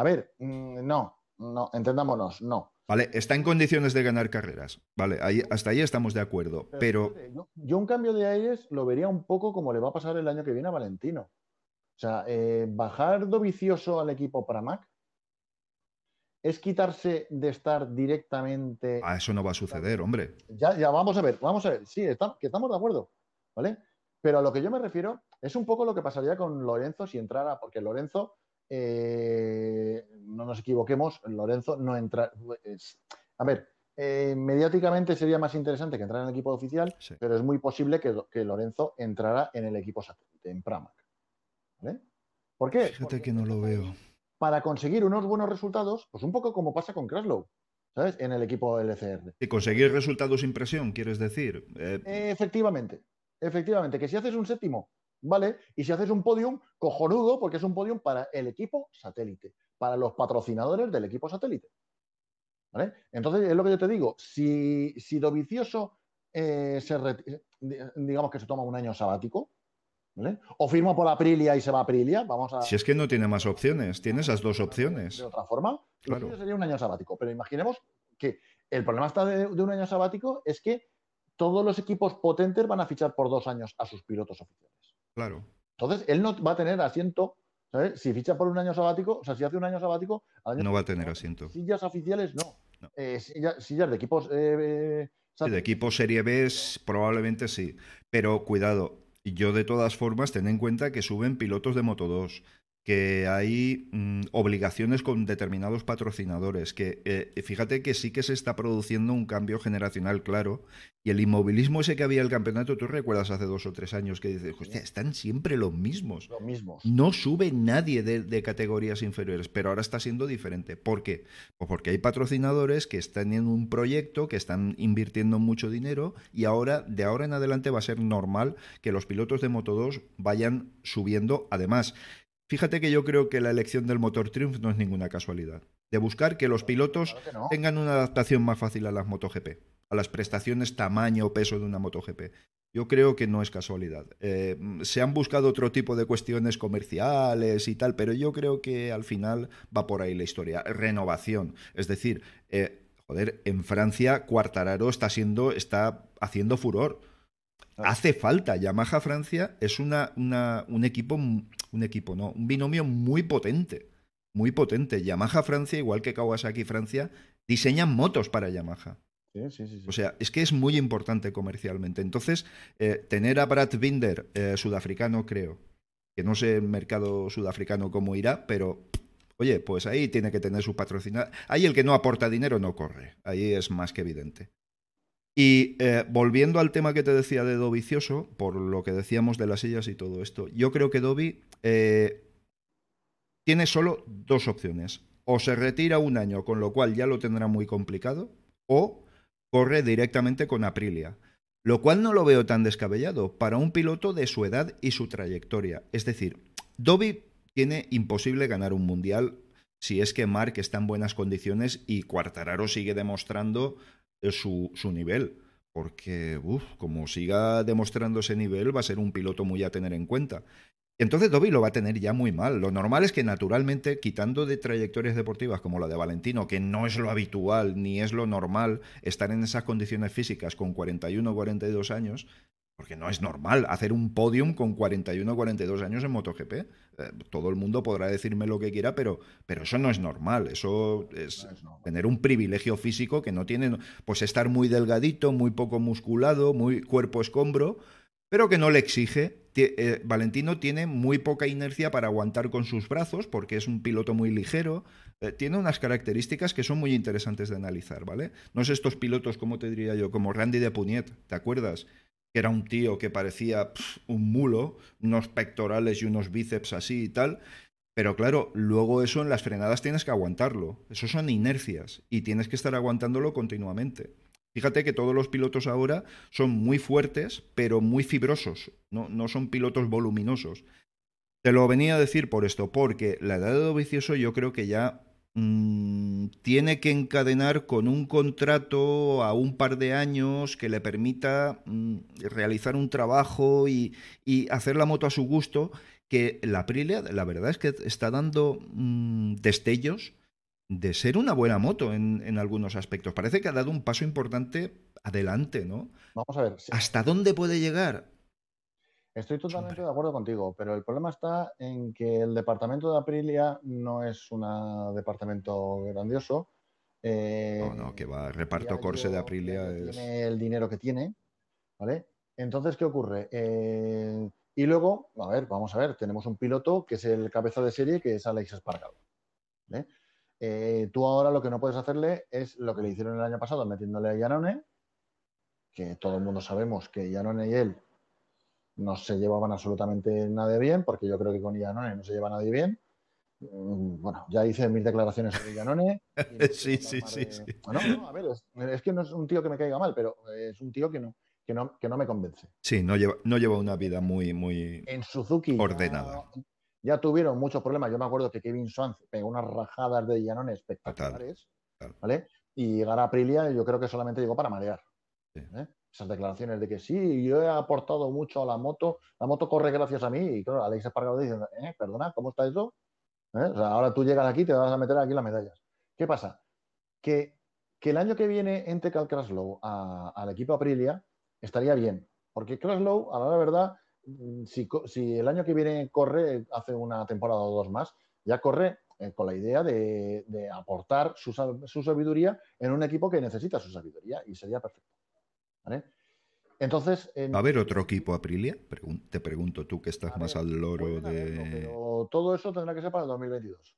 A ver, mm, no, no, entendámonos, no.
vale, está en condiciones de ganar carreras, vale, ahí, hasta ahí estamos de acuerdo, pero
yo, yo un cambio de aires lo vería un poco como le va a pasar el año que viene a Valentino. O sea, eh, bajar Dovicioso al equipo Pramac es quitarse de estar directamente.
a eso no va a suceder, hombre.
Ya, ya, vamos a ver, vamos a ver. Sí, está- que estamos de acuerdo, ¿vale? Pero a lo que yo me refiero es un poco lo que pasaría con Lorenzo si entrara, porque Lorenzo, eh, no nos equivoquemos, Lorenzo no entra. es- a ver, eh, mediáticamente sería más interesante que entrara en el equipo oficial,
Sí.
pero es muy posible que, que Lorenzo entrara en el equipo satélite, en Pramac. ¿Vale? ¿Por qué?
Fíjate
Porque
que no lo veo.
Para conseguir unos buenos resultados, pues un poco como pasa con Kraslow, ¿sabes? En el equipo LCR.
Y conseguir resultados sin presión, quieres decir. Eh,
Efectivamente, efectivamente, que si haces un séptimo, ¿vale? Y si haces un podium, cojonudo, porque es un podium para el equipo satélite, para los patrocinadores del equipo satélite. ¿Vale? Entonces, es lo que yo te digo, si, si Dovicioso eh, se reti- digamos que se toma un año sabático, ¿vale? O firma por Aprilia y se va a Aprilia, vamos a...
si es que no tiene más opciones, tiene esas dos
de
opciones.
otra forma, lo
Claro.
suyo sería un año sabático. Pero imaginemos que el problema está de, de un año sabático es que todos los equipos potentes van a fichar por dos años a sus pilotos oficiales.
Claro.
Entonces, él no va a tener asiento, ¿sabes? Si ficha por un año sabático, o sea, si hace un año sabático, año
No va a tener asiento.
sillas oficiales no.
No.
Eh, sillas, sillas de equipos. eh, eh,
de equipo Serie B probablemente sí. Pero cuidado, yo de todas formas ten en cuenta que suben pilotos de Moto 2, que hay mm, obligaciones con determinados patrocinadores, que eh, fíjate que sí que se está produciendo un cambio generacional claro. Y el inmovilismo ese que había en el campeonato, tú recuerdas hace dos o tres años que dices, hostia, están siempre los mismos.
Los mismos.
No sube nadie de, de categorías inferiores, pero ahora está siendo diferente. ¿Por qué? Pues porque hay patrocinadores que están en un proyecto, que están invirtiendo mucho dinero y ahora, de ahora en adelante, va a ser normal que los pilotos de Moto 2 vayan subiendo. Además, fíjate que yo creo que la elección del motor Triumph no es ninguna casualidad. De buscar que los pilotos
Claro que no.
tengan una adaptación más fácil a las MotoGP, a las prestaciones, tamaño o peso de una MotoGP. Yo creo que no es casualidad. Eh, se han buscado otro tipo de cuestiones comerciales y tal, pero yo creo que al final va por ahí la historia. Renovación. Es decir, eh, joder, en Francia Cuartararo está siendo, está haciendo furor. Hace falta. Yamaha Francia es una, una- un equipo, un equipo, no, un binomio muy potente. Muy potente. Yamaha Francia, igual que Kawasaki Francia, diseñan motos para Yamaha.
Sí, sí, sí, sí.
O sea, es que es muy importante comercialmente. Entonces, eh, tener a Brad Binder, eh, sudafricano, creo, que no sé el mercado sudafricano cómo irá, pero oye, pues ahí tiene que tener su patrocinador. Ahí el que no aporta dinero no corre. Ahí es más que evidente. Y eh, volviendo al tema que te decía de Dovicioso, por lo que decíamos de las sillas y todo esto, yo creo que Dobby eh, tiene solo dos opciones. O se retira un año, con lo cual ya lo tendrá muy complicado, o corre directamente con Aprilia. Lo cual no lo veo tan descabellado para un piloto de su edad y su trayectoria. Es decir, Dobby tiene imposible ganar un mundial si es que Mark está en buenas condiciones y Cuartararo sigue demostrando su, su nivel. Porque, uff, como siga demostrando ese nivel, va a ser un piloto muy a tener en cuenta. Entonces Dobby lo va a tener ya muy mal. Lo normal es que naturalmente, quitando de trayectorias deportivas como la de Valentino, que no es lo habitual ni es lo normal estar en esas condiciones físicas con 41 o 42 años, porque no es normal hacer un podium con 41 o 42 años en MotoGP. Eh, todo el mundo podrá decirme lo que quiera, pero, pero eso no es normal. Eso es, tener un privilegio físico que no tiene, pues estar muy delgadito, muy poco musculado, muy cuerpo escombro, pero que no le exige eh, Valentino tiene muy poca inercia para aguantar con sus brazos porque es un piloto muy ligero. Eh, tiene unas características que son muy interesantes de analizar, ¿vale? No es estos pilotos, como te diría yo, como Randy de Puniet, ¿te acuerdas? Que era un tío que parecía un mulo, unos pectorales y unos bíceps así y tal. Pero claro, luego eso en las frenadas tienes que aguantarlo. Eso son inercias y tienes que estar aguantándolo continuamente. Fíjate que todos los pilotos ahora son muy fuertes, pero muy fibrosos, no, no son pilotos voluminosos. Te lo venía a decir por esto, porque la edad de Dovicioso yo creo que ya mm, tiene que encadenar con un contrato a un par de años que le permita mm, realizar un trabajo y, hacer la moto a su gusto, que la Aprilia, la verdad es que está dando mm, destellos de ser una buena moto en, algunos aspectos. Parece que ha dado un paso importante adelante, ¿no?
Vamos a ver.
¿Hasta dónde puede llegar?
Estoy totalmente de acuerdo contigo, pero el problema está en que el departamento de Aprilia no es un departamento grandioso.
no, no, que va, reparto Corse de Aprilia
es... Tiene el dinero que tiene, ¿vale? Entonces, ¿qué ocurre? Eh, y luego, a ver, vamos a ver, tenemos un piloto que es el cabeza de serie, que es Alex Espargaro. ¿vale? Eh, tú ahora lo que no puedes hacerle es lo que le hicieron el año pasado metiéndole a Yanone, que todo el mundo sabemos que Yanone y él no se llevaban absolutamente nada bien, porque yo creo que con Yanone no se lleva nadie bien. Mm, bueno, ya hice mis declaraciones sobre Yanone. <laughs>
sí, sí, sí,
Bueno, no, a ver, es, que no es un tío que me caiga mal, pero es un tío que no, que no, que no me convence.
Sí, no lleva, no lleva una vida muy, muy
en Suzuki
ordenada
ya tuvieron muchos problemas. Yo me acuerdo que Kevin Swanz pegó unas rajadas de Llanone espectaculares, ¿vale? Y llegar a Aprilia yo creo que solamente llegó para marear. ¿eh? Esas declaraciones de que sí, yo he aportado mucho a la moto, la moto corre gracias a mí, y claro, Alex Espargaro dice, ¿eh? Perdona, ¿cómo está eso? ¿Eh? Ahora tú llegas aquí y te vas a meter aquí las medallas. ¿Qué pasa? Que, que el año que viene entre Cal Kraslow al equipo Aprilia estaría bien, porque Kraslow, a la verdad, Mm, si, el año que viene corre, hace una temporada o dos más, ya corre eh, con la idea de, aportar su, sabiduría en un equipo que necesita su sabiduría y sería perfecto. Entonces.
¿Va a haber otro equipo Aprilia? te pregunto tú que estás más al loro de.
pero todo eso tendrá que ser para el 2022.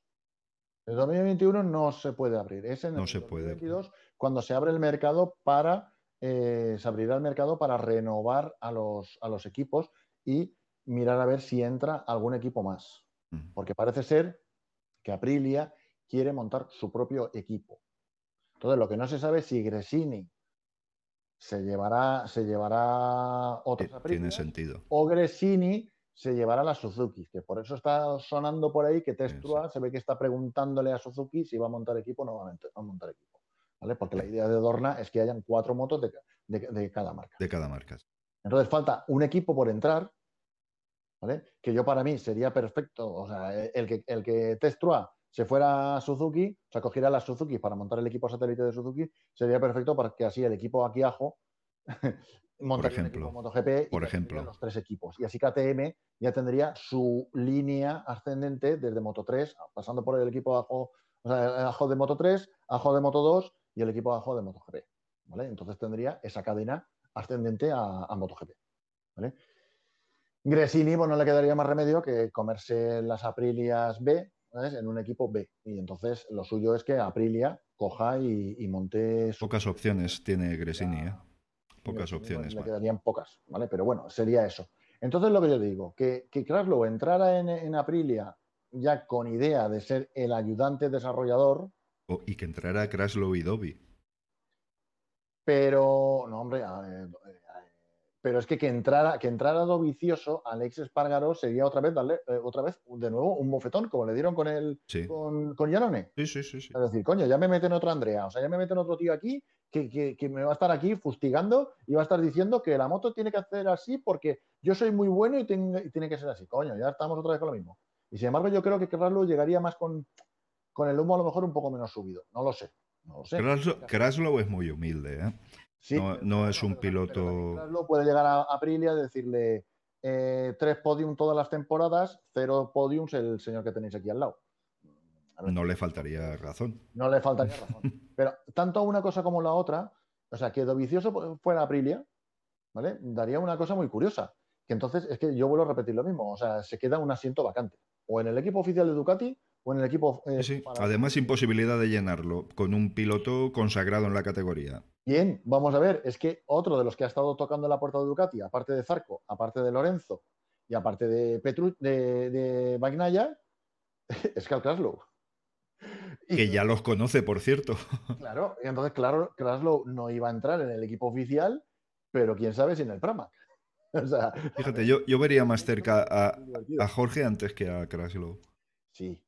El 2021 no se puede abrir. Es en el 2022 cuando se abre el mercado para. Eh, se abrirá el mercado para renovar a los, a los equipos y mirar a ver si entra algún equipo más. Porque parece ser que Aprilia quiere montar su propio equipo. Entonces, lo que no se sabe es si Gresini se llevará, se llevará otros.
Tiene sentido.
O Gresini se llevará la Suzuki, que por eso está sonando por ahí que Testrua se ve que está preguntándole a Suzuki si va a montar equipo nuevamente, va a montar equipo. ¿vale? Porque la idea de Dorna es que hayan cuatro motos de cada marca.
De cada marca.
Entonces falta un equipo por entrar, ¿vale? Que yo para mí sería perfecto, o sea, el que, el que se fuera a Suzuki, o sea, cogiera la Suzuki para montar el equipo satélite de Suzuki, sería perfecto para que así el equipo aquí abajo <laughs> montaría el equipo MotoGP
por ejemplo.
los tres equipos. Y así KTM ya tendría su línea ascendente desde Moto 3, pasando por el equipo abajo, o sea, ajo de Moto 3, ajo de Moto 2 y el equipo abajo de MotoGP. ¿vale? Entonces tendría esa cadena ascendente a, MotoGP. ¿vale? Gresini, pues no le quedaría más remedio que comerse las Aprilias B en un equipo B. Y entonces lo suyo es que Aprilia coja y, monte.
Pocas opciones tiene Gresini. ¿eh? pocas opciones.
Le quedarían pocas, ¿vale? Pero bueno, sería eso. Entonces lo que yo digo, que, que Kraslow entrara en, en Aprilia ya con idea de ser el ayudante desarrollador,
y que entrara Kraslow y Dobby.
pero no, hombre, eh, pero es que que entrara, que entrara Dovicioso, Alex Espargaró sería otra vez darle eh, otra vez de nuevo un bofetón, como le dieron con el
Sí.
con, con.
Sí, sí, sí, sí.
Es decir, coño, ya me meten otro Andrea, o sea, ya me meten otro tío aquí que, que- que me va a estar aquí fustigando y va a estar diciendo que la moto tiene que hacer así porque yo soy muy bueno y, tengo- y tiene que ser así. Coño, ya estamos otra vez con lo mismo. Y sin embargo, yo creo que Kraslow llegaría más con, con el humo a lo mejor un poco menos subido. No lo sé. No lo sé.
Kraslow, Kraslow es muy humilde, ¿eh?
Sí,
no- es un piloto-
puede llegar a Aprilia y decirle eh, tres podium todas las temporadas, cero podiums el señor que tenéis aquí al lado. Ver,
No le faltaría razón.
no le faltaría razón. <laughs> Pero tanto una cosa como la otra, o sea, que Dovicioso fuera Aprilia, ¿vale? Daría una cosa muy curiosa. Que entonces es que yo vuelvo a repetir lo mismo. O sea, se queda un asiento vacante. O en el equipo oficial de Ducati o en el equipo. eh,
Sí, sí.
para-
Además, imposibilidad de llenarlo con un piloto consagrado en la categoría.
Bien, vamos a ver, es que otro de los que ha estado tocando la puerta de Ducati, aparte de Zarco, aparte de Lorenzo y aparte de Petru, de, de <laughs> es Cal Kraslow. Y
Que ya los conoce, por cierto. <laughs>
Claro, y entonces, claro, Kraslow no iba a entrar en el equipo oficial, pero quién sabe si en el Pramac. <laughs> O sea,
Fíjate, yo, yo vería más cerca a, a Jorge antes que a Kraslow.
Sí,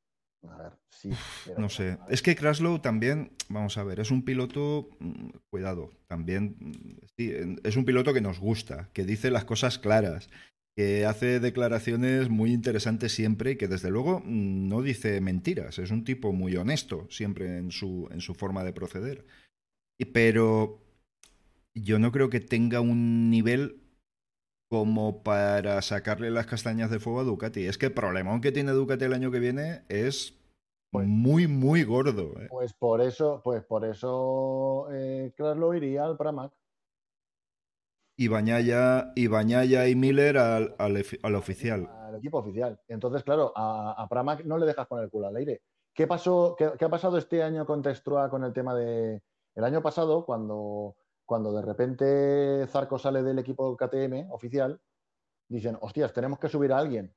a ver, sí. pero-
No sé. Es que Kraslow también, vamos a ver, es un piloto, mm, cuidado, también, mm, sí, es un piloto que nos gusta, que dice las cosas claras, que hace declaraciones muy interesantes siempre y que desde luego mm, no dice mentiras. Es un tipo muy honesto siempre en su, en su forma de proceder. Pero yo no creo que tenga un nivel como para sacarle las castañas de fuego a Ducati. Es que el problemón que tiene Ducati el año que viene es
Pues-
muy, muy gordo. ¿eh?
Pues por eso, pues por eso eh, iría al Pramac.
Y Bañaya y, Bañaya y Miller al, al, al oficial.
Al equipo oficial. Entonces, claro, a, a Pramac no le dejas poner el culo al aire. ¿Qué, pasó, qué, qué ha pasado este año con Textrua con el tema de. El año pasado, cuando, cuando de repente Zarco sale del equipo KTM oficial, dicen, hostias, tenemos que subir a alguien.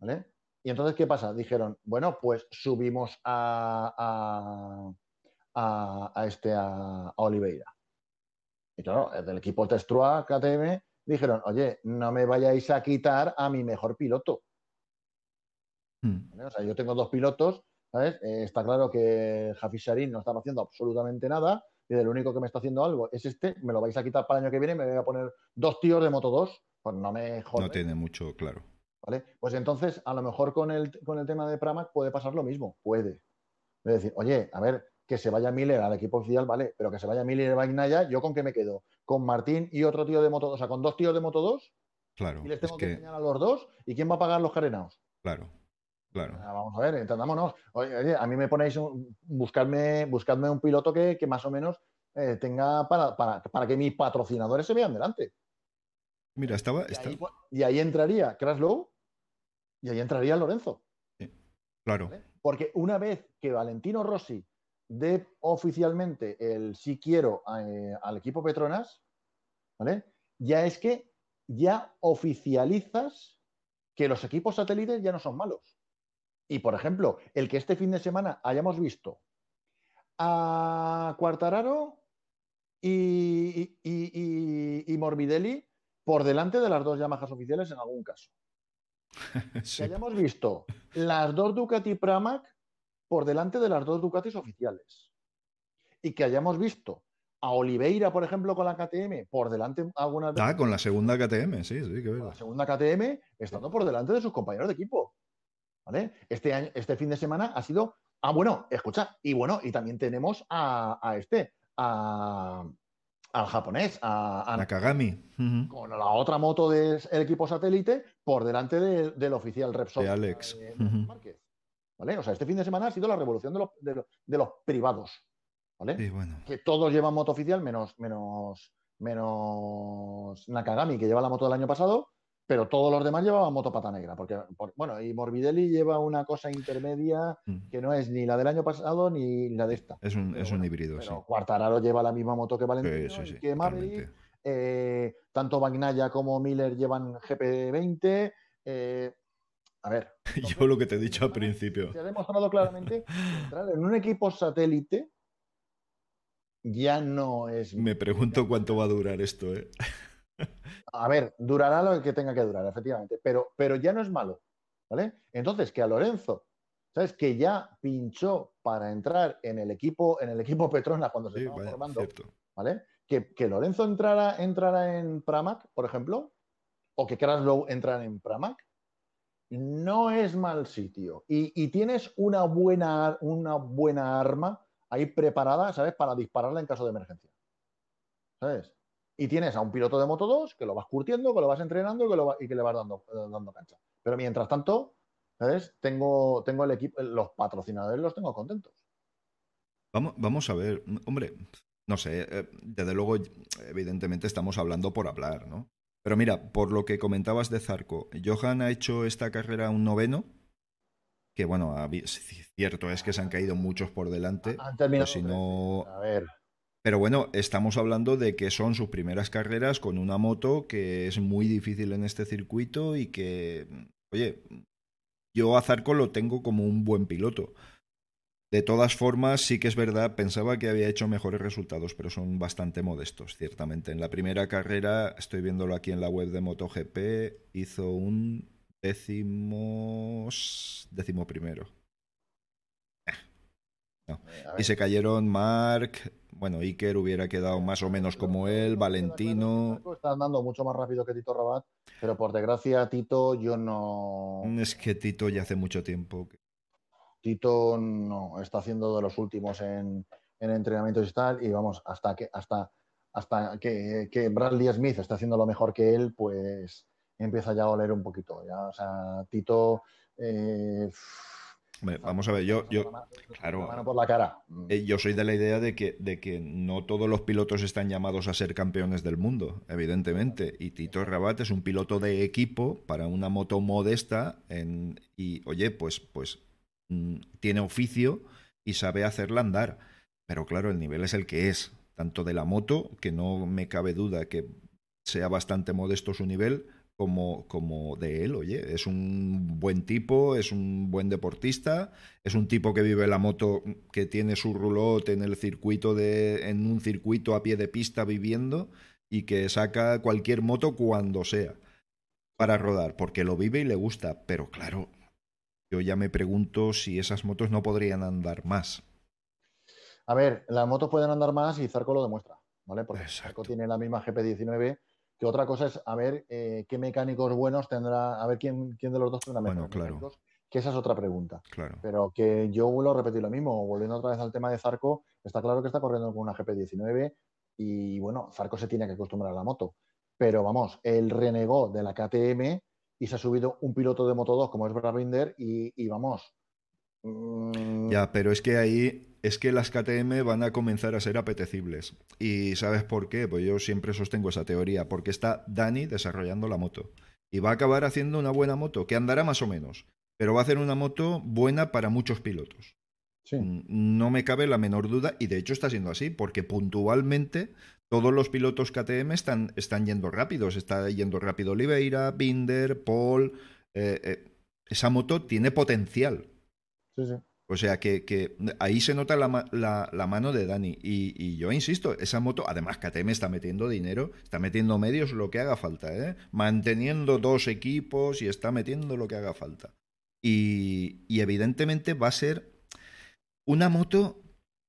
¿Vale? Y entonces, ¿qué pasa? Dijeron, bueno, pues subimos a, a, a- a este, a, Oliveira. Y claro, del equipo Testrua KTM dijeron, oye, no me vayáis a quitar a mi mejor piloto.
Hmm.
¿vale? O sea, yo tengo dos pilotos, ¿sabes? Eh, está claro que Jafi Sharin no estaba haciendo absolutamente nada y el único que me está haciendo algo es este, me lo vais a quitar para el año que viene y me voy a poner dos tíos de Moto 2, pues no me jodas.
No tiene mucho claro.
¿vale? Pues entonces, a lo mejor con el, con el tema de Pramac puede pasar lo mismo, puede. Es decir, oye, a ver, que se vaya Miller al equipo oficial, vale, pero que se vaya Miller y Bagnaya, ¿yo con qué me quedo? ¿Con Martín y otro tío de Moto 2? O sea, con dos tíos de Moto 2
Claro.
y les
Es
tengo que
que,
enseñar a los dos, ¿y quién va a pagar los carenaos?
claro. Claro.
Ah, Vamos a ver, entendámonos. Oye, oye, a mí me ponéis un, buscarme, buscadme un piloto que, que más o menos eh, tenga para, para, para que mis patrocinadores se vean delante.
Mira, estaba.
Y
está-
ahí, y ahí entraría Kraslow y ahí entraría Lorenzo.
Claro.
¿vale? Porque una vez que Valentino Rossi dé oficialmente el sí quiero eh, al equipo Petronas, ¿vale? Ya es que ya oficializas que los equipos satélites ya no son malos. Y por ejemplo, el que este fin de semana hayamos visto a Quartararo y, y- y- y Morbidelli por delante de las dos Yamahas oficiales en algún caso. <laughs>
Sí.
Que hayamos visto las dos Ducati Pramac por delante de las dos Ducatis oficiales. Y que hayamos visto a Oliveira, por ejemplo, con la KTM por delante algunas
Ah, con la segunda KTM, sí, sí, que
con la segunda KTM estando por delante de sus compañeros de equipo. ¿Vale? Este, año, este fin de semana ha sido. Ah, bueno, escucha, y bueno, y también tenemos a, a este, a- al japonés, a, a-
Nakagami.
Con la otra moto del equipo satélite por delante de- del oficial Repsol
De Alex.
de. Márquez. ¿Vale? O sea, este fin de semana ha sido la revolución de los, privados. ¿Vale?
Sí, bueno.
que todos llevan moto oficial, menos, menos, menos Nakagami, que lleva la moto del año pasado, pero todos los demás llevaban moto pata negra. Porque, por- bueno, y Morbidelli lleva una cosa intermedia
Mm.
que no es ni la del año pasado ni la de esta.
Es un, es un híbrido, sí.
Pero Quartararo lleva la misma moto que Valentino,
Sí, sí, sí,
y que Maverick, eh, tanto Bagnaya como Miller llevan GP20. Eh, a ver. <laughs>
Yo lo que te he dicho al principio.
Se ha demostrado claramente que entrar en un equipo satélite ya no es.
Me pregunto cuánto va a durar esto, ¿eh? <laughs>
A ver, durará lo que tenga que durar, efectivamente, pero, pero ya no es malo, ¿vale? Entonces, que a Lorenzo, ¿sabes? Que ya pinchó para entrar en el equipo, en el equipo Petrona cuando se estaba formando, ¿vale? Que, que, Lorenzo entrara, entrara en Pramac, por ejemplo, o que Kraslow entrara en Pramac, no es mal sitio. Y, y, tienes una buena, una buena arma ahí preparada, ¿sabes? Para dispararla en caso de emergencia. ¿Sabes? Y tienes a un piloto de Moto 2 que lo vas curtiendo, que lo vas entrenando que lo y que le vas dando, eh, dando cancha. Pero mientras tanto, ¿sabes? Tengo, tengo el equipo, los patrocinadores los tengo contentos.
Vamos, vamos a ver, hombre, no sé, eh, desde luego, evidentemente estamos hablando por hablar, ¿no? Pero mira, por lo que comentabas de Zarco, Johan ha hecho esta carrera un noveno, que bueno, cierto es que se han caído muchos por delante.
Han terminado. Si no... A ver.
Pero bueno, estamos hablando de que son sus primeras carreras con una moto que es muy difícil en este circuito y que, oye, yo a Zarco lo tengo como un buen piloto. De todas formas, sí que es verdad, pensaba que había hecho mejores resultados, pero son bastante modestos, ciertamente. En la primera carrera, estoy viéndolo aquí en la web de MotoGP, hizo un décimo, décimo primero. Eh, y se cayeron Mark, bueno, Iker hubiera quedado más o menos como él, Valentino.
Está andando mucho más rápido que Tito Rabat, pero por desgracia Tito yo no...
Es que Tito ya hace mucho tiempo.
Tito no, está haciendo de los últimos en, entrenamientos y tal, y vamos, hasta que, hasta, hasta que, que Bradley Smith está haciendo lo mejor que él, pues empieza ya a oler un poquito. Ya, o sea, Tito... Eh,
vamos a ver, yo, yo claro,
por la cara.
Eh, yo soy de la idea de que, de que no todos los pilotos están llamados a ser campeones del mundo, evidentemente. Y Tito Rabat es un piloto de equipo para una moto modesta en, y, oye, pues, pues mm, tiene oficio y sabe hacerla andar. Pero claro, el nivel es el que es, tanto de la moto, que no me cabe duda que sea bastante modesto su nivel, como, como de él, oye, es un buen tipo, es un buen deportista, es un tipo que vive la moto, que tiene su roulotte en el circuito de, en un circuito a pie de pista viviendo y que saca cualquier moto cuando sea para rodar, porque lo vive y le gusta, pero claro, yo ya me pregunto si esas motos no podrían andar más.
A ver, las motos pueden andar más y Zarco lo demuestra, ¿vale? Porque Zarco tiene la misma GP19 que otra cosa es a ver eh, qué mecánicos buenos tendrá, a ver quién, quién de los dos tendrá
bueno, claro.
que esa es otra pregunta.
Claro.
Pero que yo vuelvo a repetir lo mismo, volviendo otra vez al tema de Zarco, está claro que está corriendo con una GP19 y bueno, Zarco se tiene que acostumbrar a la moto. Pero vamos, él renegó de la KTM y se ha subido un piloto de Moto 2 como es Brabinder y, y vamos.
Mm, ya, pero es que ahí es que las KTM van a comenzar a ser apetecibles. ¿Y sabes por qué? Pues yo siempre sostengo esa teoría, porque está Dani desarrollando la moto. Y va a acabar haciendo una buena moto, que andará más o menos, pero va a hacer una moto buena para muchos pilotos. Mm, no me cabe la menor duda, y de hecho está siendo así, porque puntualmente todos los pilotos KTM están, están yendo rápidos. Está yendo rápido Oliveira, Binder, Paul. Eh, eh, esa moto tiene potencial.
Sí, sí.
O sea que, ahí se nota la, mano de Dani. Y, yo insisto, esa moto, además KTM está metiendo dinero, está metiendo medios lo que haga falta, ¿eh? manteniendo dos equipos y está metiendo lo que haga falta. Y, evidentemente va a ser una moto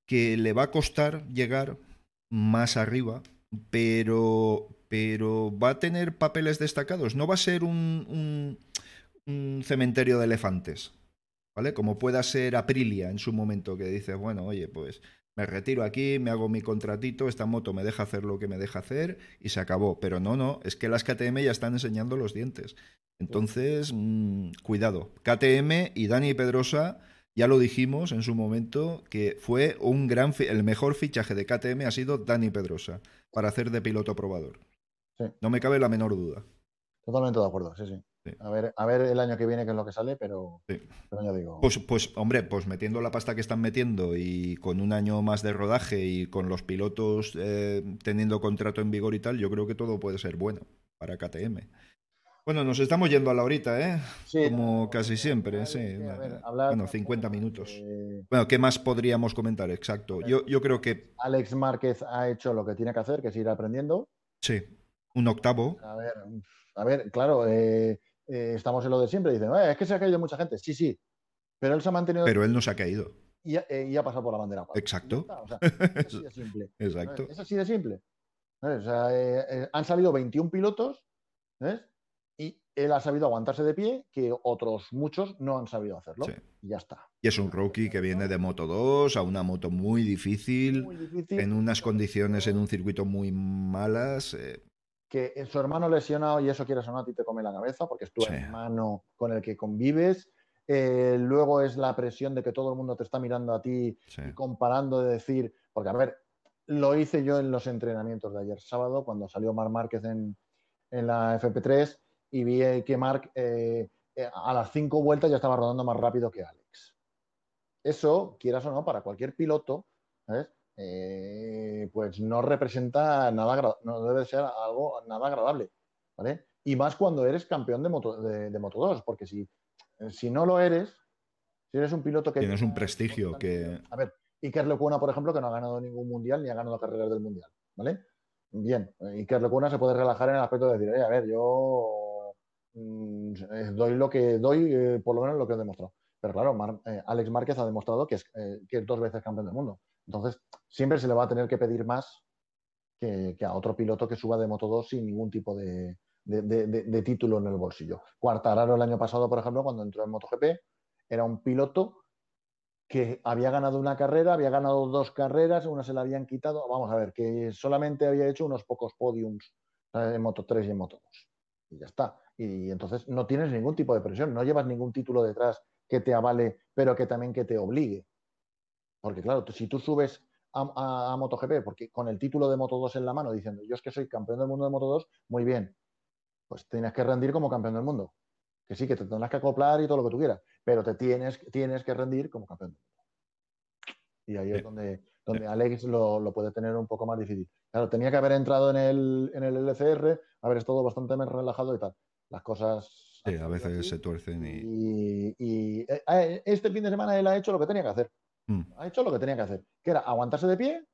que le va a costar llegar más arriba, pero, pero va a tener papeles destacados. No va a ser un cementerio de elefantes ¿vale? Como pueda ser Aprilia en su momento, que dice, bueno, oye, pues me retiro aquí, me hago mi contratito, esta moto me deja hacer lo que me deja hacer y se acabó. Pero no, no, es que las KTM ya están enseñando los dientes. Entonces, mm, cuidado. KTM y Dani Pedrosa, ya lo dijimos en su momento, que fue un gran, el mejor fichaje de KTM ha sido Dani Pedrosa para hacer de piloto probador. No me cabe la menor duda.
Totalmente de acuerdo, sí, sí. A, ver, a ver el año que viene qué es lo que sale, pero, ya digo.
Pues, pues, hombre, pues metiendo la pasta que están metiendo y con un año más de rodaje y con los pilotos eh, teniendo contrato en vigor y tal, yo creo que todo puede ser bueno para KTM. Bueno, nos estamos yendo a la horita, ¿eh? Sí, Como casi siempre, sí. bueno, 50 minutos. Bueno, ¿qué más podríamos comentar? Exacto. Yo, yo creo que...
Alex Márquez ha hecho lo que tiene que hacer, que es ir aprendiendo.
Sí, un octavo.
A ver, a ver claro, eh, eh, estamos en lo de siempre. Dicen, eh, es que se ha caído mucha gente. Sí, sí. Pero él se ha mantenido...
Pero él no se ha caído.
Y ha, pasado por la bandera. <laughs>
Exacto.
es así de simple.
Exacto.
Es así de simple. O sea, han salido 21 pilotos, ¿ves? y él ha sabido aguantarse de pie que otros muchos no han sabido hacerlo. Y ya está.
Y es un rookie que viene de Moto 2 a una moto muy difícil, en unas condiciones en un circuito muy malas. Eh.
Que su hermano lesionado y eso quieres o no a ti te come la cabeza porque es tu hermano con el que convives. Eh, luego es la presión de que todo el mundo te está mirando a ti y comparando de decir, porque a ver, lo hice yo en los entrenamientos de ayer sábado cuando salió Mar Márquez en, en la FP3 y vi que Mark eh, eh, a las cinco vueltas ya estaba rodando más rápido que Alex. Eso, quieras o no, para cualquier piloto, eh, pues no representa nada, no debe ser algo nada agradable, ¿vale? Y más cuando eres campeón de Moto, de, Moto 2, porque si, si no lo eres, si eres un piloto que...
Tienes un prestigio que...
A ver, Iker Lecuna, por ejemplo, que no ha ganado ningún mundial ni ha ganado carreras del mundial, ¿vale? Bien, Iker Lecuna se puede relajar en el aspecto de decir, a ver, yo Mm, doy lo que doy, eh, por lo menos lo que he demostrado. Pero claro, eh, Alex Márquez ha demostrado que es, que dos veces campeón del mundo. Entonces, siempre se le va a tener que pedir más que, a otro piloto que suba de Moto 2 sin ningún tipo de, título en el bolsillo. Cuartararo el año pasado, por ejemplo, cuando entró en MotoGP, era un piloto que había ganado una carrera, había ganado dos carreras, una se la habían quitado. Vamos a ver, que solamente había hecho unos pocos podiums en Moto 3 y en Moto 2. Y ya está y entonces no tienes ningún tipo de presión, no llevas ningún título detrás que te avale, pero que también que te obligue. Porque claro, si tú subes a, MotoGP, porque con el título de Moto 2 en la mano, diciendo yo es que soy campeón del mundo de Moto 2, muy bien, pues tienes que rendir como campeón del mundo. Que sí, que te tendrás que acoplar y todo lo que tú quieras, pero te tienes, tienes que rendir como campeón del mundo. Y ahí es donde, donde Alex lo, puede tener un poco más difícil. Claro, tenía que haber entrado en el, en el LCR, haber estado bastante más relajado y tal las cosas...
Sí, a veces se tuercen
y... Y, eh, eh, este fin de semana él ha hecho lo que tenía que hacer. Mm. Ha hecho lo que tenía que hacer, que era aguantarse de pie,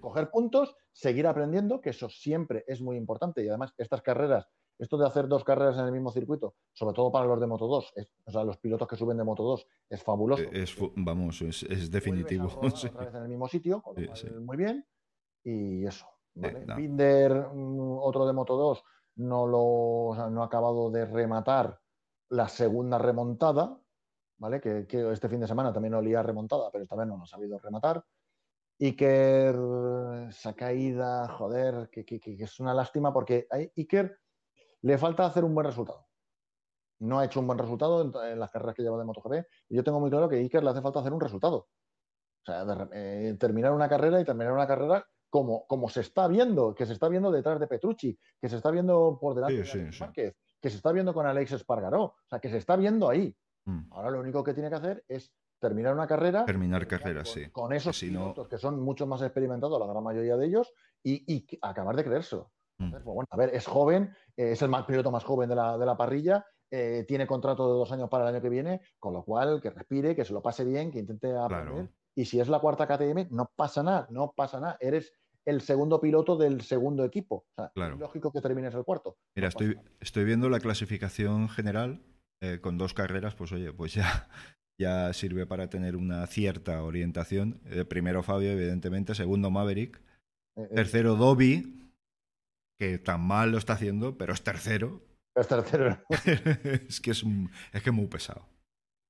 coger puntos, seguir aprendiendo, que eso siempre es muy importante. Y además, estas carreras, esto de hacer dos carreras en el mismo circuito, sobre todo para los de Moto 2, o sea, los pilotos que suben de Moto 2, es fabuloso.
Es, vamos, es, definitivo. <laughs>
Otra vez en el mismo sitio, muy bien. Y eso. Binder, mm, otro de Moto 2, no, lo, no ha acabado de rematar la segunda remontada, ¿vale? Que, este fin de semana también olía remontada, pero esta vez no lo ha sabido rematar. Iker, esa caída, joder, que, es una lástima porque a Iker le falta hacer un buen resultado. No ha hecho un buen resultado en, las carreras que lleva de MotoGP. Y yo tengo muy claro que a Iker le hace falta hacer un resultado. O sea, eh, terminar una carrera y terminar una carrera como, se está viendo, que se está viendo detrás de Petrucci, que se está viendo por delante de Alex Márquez, que se está viendo con Alex Espargaró, o sea, que se está viendo ahí. Mm. Ahora lo único que tiene que hacer es terminar una carrera.
Terminar carrera, sí.
Con esos pilotos que son mucho más experimentados, la gran mayoría de ellos, y, acabar de creérselo. Mm. Pues bueno, a ver, es joven, eh, es el piloto más joven de la, parrilla, eh, tiene contrato de dos años para el año que viene, con lo cual que respire, que se lo pase bien, que intente aprender. Y si es la cuarta KTM, no pasa nada, no pasa nada. Eres el segundo piloto del segundo equipo. O sea, es lógico que termines el cuarto.
Mira, estoy, estoy viendo la clasificación general eh, con dos carreras, pues oye, pues ya, <laughs> ya sirve para tener una cierta orientación. Eh, primero Fabio, evidentemente, segundo Maverick, eh, tercero Dobby, que tan mal lo está haciendo, pero es tercero.
Es tercero. <laughs>
es que es, es que muy pesado.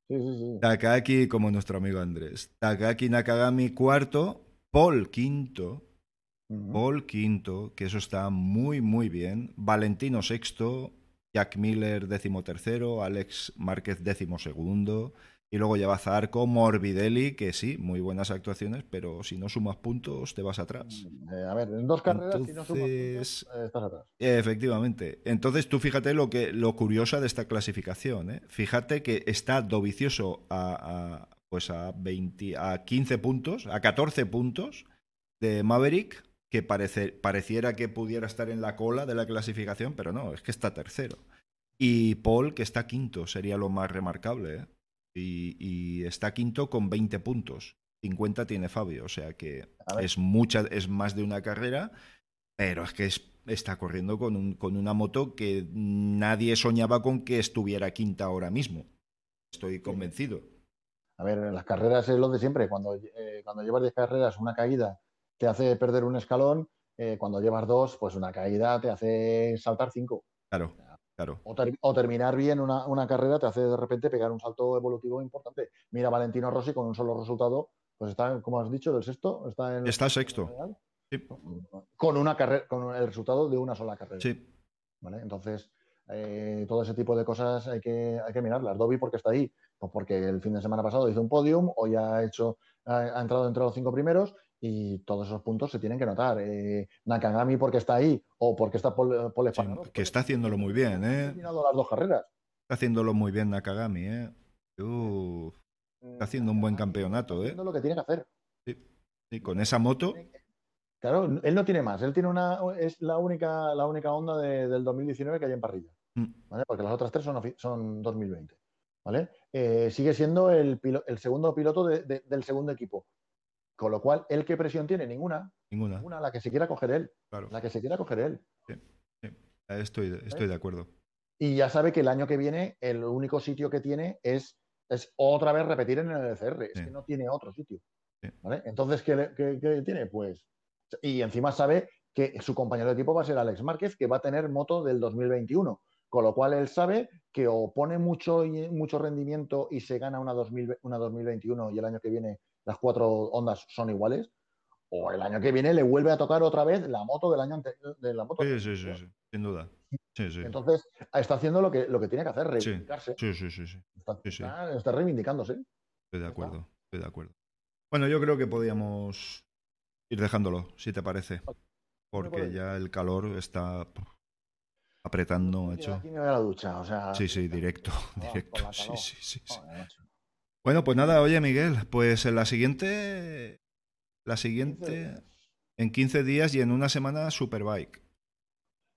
Sí, sí, sí.
Takaki, como nuestro amigo Andrés. Takaki Nakagami, cuarto. Paul, quinto. Paul quinto, que eso está muy, muy bien. Valentino sexto, Jack Miller décimo tercero, Alex Márquez décimo segundo. Y luego lleva Zarco, Morbidelli, que sí, muy buenas actuaciones, pero si no sumas puntos, te vas atrás.
Eh, a ver, en dos carreras, si no sumas puntos, eh, estás atrás.
Efectivamente. Entonces, tú fíjate lo que lo curiosa de esta clasificación. ¿eh? Fíjate que está Dovicioso a, pues a, 20, a 15 puntos, a 14 puntos de Maverick, que parece, pareciera que pudiera estar en la cola de la clasificación, pero no, es que está tercero. Y Paul, que está quinto, sería lo más remarcable. ¿eh? y, está quinto con 20 puntos. 50 tiene Fabio, o sea que es mucha, es más de una carrera, pero es que está corriendo con, un, con una moto que nadie soñaba con que estuviera quinta ahora mismo. Estoy convencido.
A ver, las carreras es lo de siempre. Cuando, eh, cuando llevas 10 carreras, una caída te hace perder un escalón. Eh, cuando llevas dos, pues una caída te hace saltar cinco.
Claro. Claro.
O, terminar bien una, carrera te hace de repente pegar un salto evolutivo importante. Mira Valentino Rossi con un solo resultado, pues está, como has dicho, del sexto. Está, en
está sexto.
Con una carrera, con el resultado de una sola carrera.
Sí.
¿Vale? Entonces, eh, todo ese tipo de cosas hay que, hay que mirarlas. Dobby, porque está ahí? Pues porque el fin de semana pasado hizo un podium, hoy ha hecho, ha, entrado entre los cinco primeros y todos esos puntos se tienen que notar. Eh, Nakagami porque está ahí o porque está Paul,
Que está haciéndolo muy bien, ¿eh?
las dos carreras.
Está haciéndolo muy bien Nakagami, ¿eh? está haciendo un buen campeonato, ¿eh?
Haciendo lo que tiene que hacer.
Sí. con esa moto.
Claro, él no tiene más. Él tiene una. Es la única, la única onda del 2019 que hay en parrilla. Mm. ¿vale? Porque las otras tres son, son 2020. ¿Vale? Eh, sigue siendo el, el segundo piloto del segundo equipo. Con lo cual, ¿el qué presión tiene? Ninguna.
Ninguna.
Ninguna, la que se quiera coger él.
Claro.
La que se quiera coger él.
Sí, Estoy, estoy de acuerdo.
Y ya sabe que el año que viene el único sitio que tiene es, es otra vez repetir en el ECR. Es que no tiene otro sitio. ¿vale? Entonces, ¿qué, ¿qué, tiene? Pues. Y encima sabe que su compañero de equipo va a ser Alex Márquez, que va a tener moto del 2021. Con lo cual él sabe que o pone mucho, mucho rendimiento y se gana una, una 2021 y el año que viene las cuatro ondas son iguales, o el año que viene le vuelve a tocar otra vez la moto del año anterior. De la moto
sí, sí, sí, sin duda.
Entonces, está haciendo lo que, lo que tiene que hacer, reivindicarse.
Sí, sí, sí.
Está, reivindicándose.
Estoy de acuerdo, estoy de acuerdo. Bueno, yo creo que podíamos ir dejándolo, si te parece. Porque ya el calor está apretando,
hecho. Aquí me voy a la ducha, o sea.
Sí, sí, <laughs> directo, directo. Sí, sí, sí. sí. Bueno, pues nada, oye Miguel, pues en la siguiente, la siguiente, en 15 días y en una semana Superbike.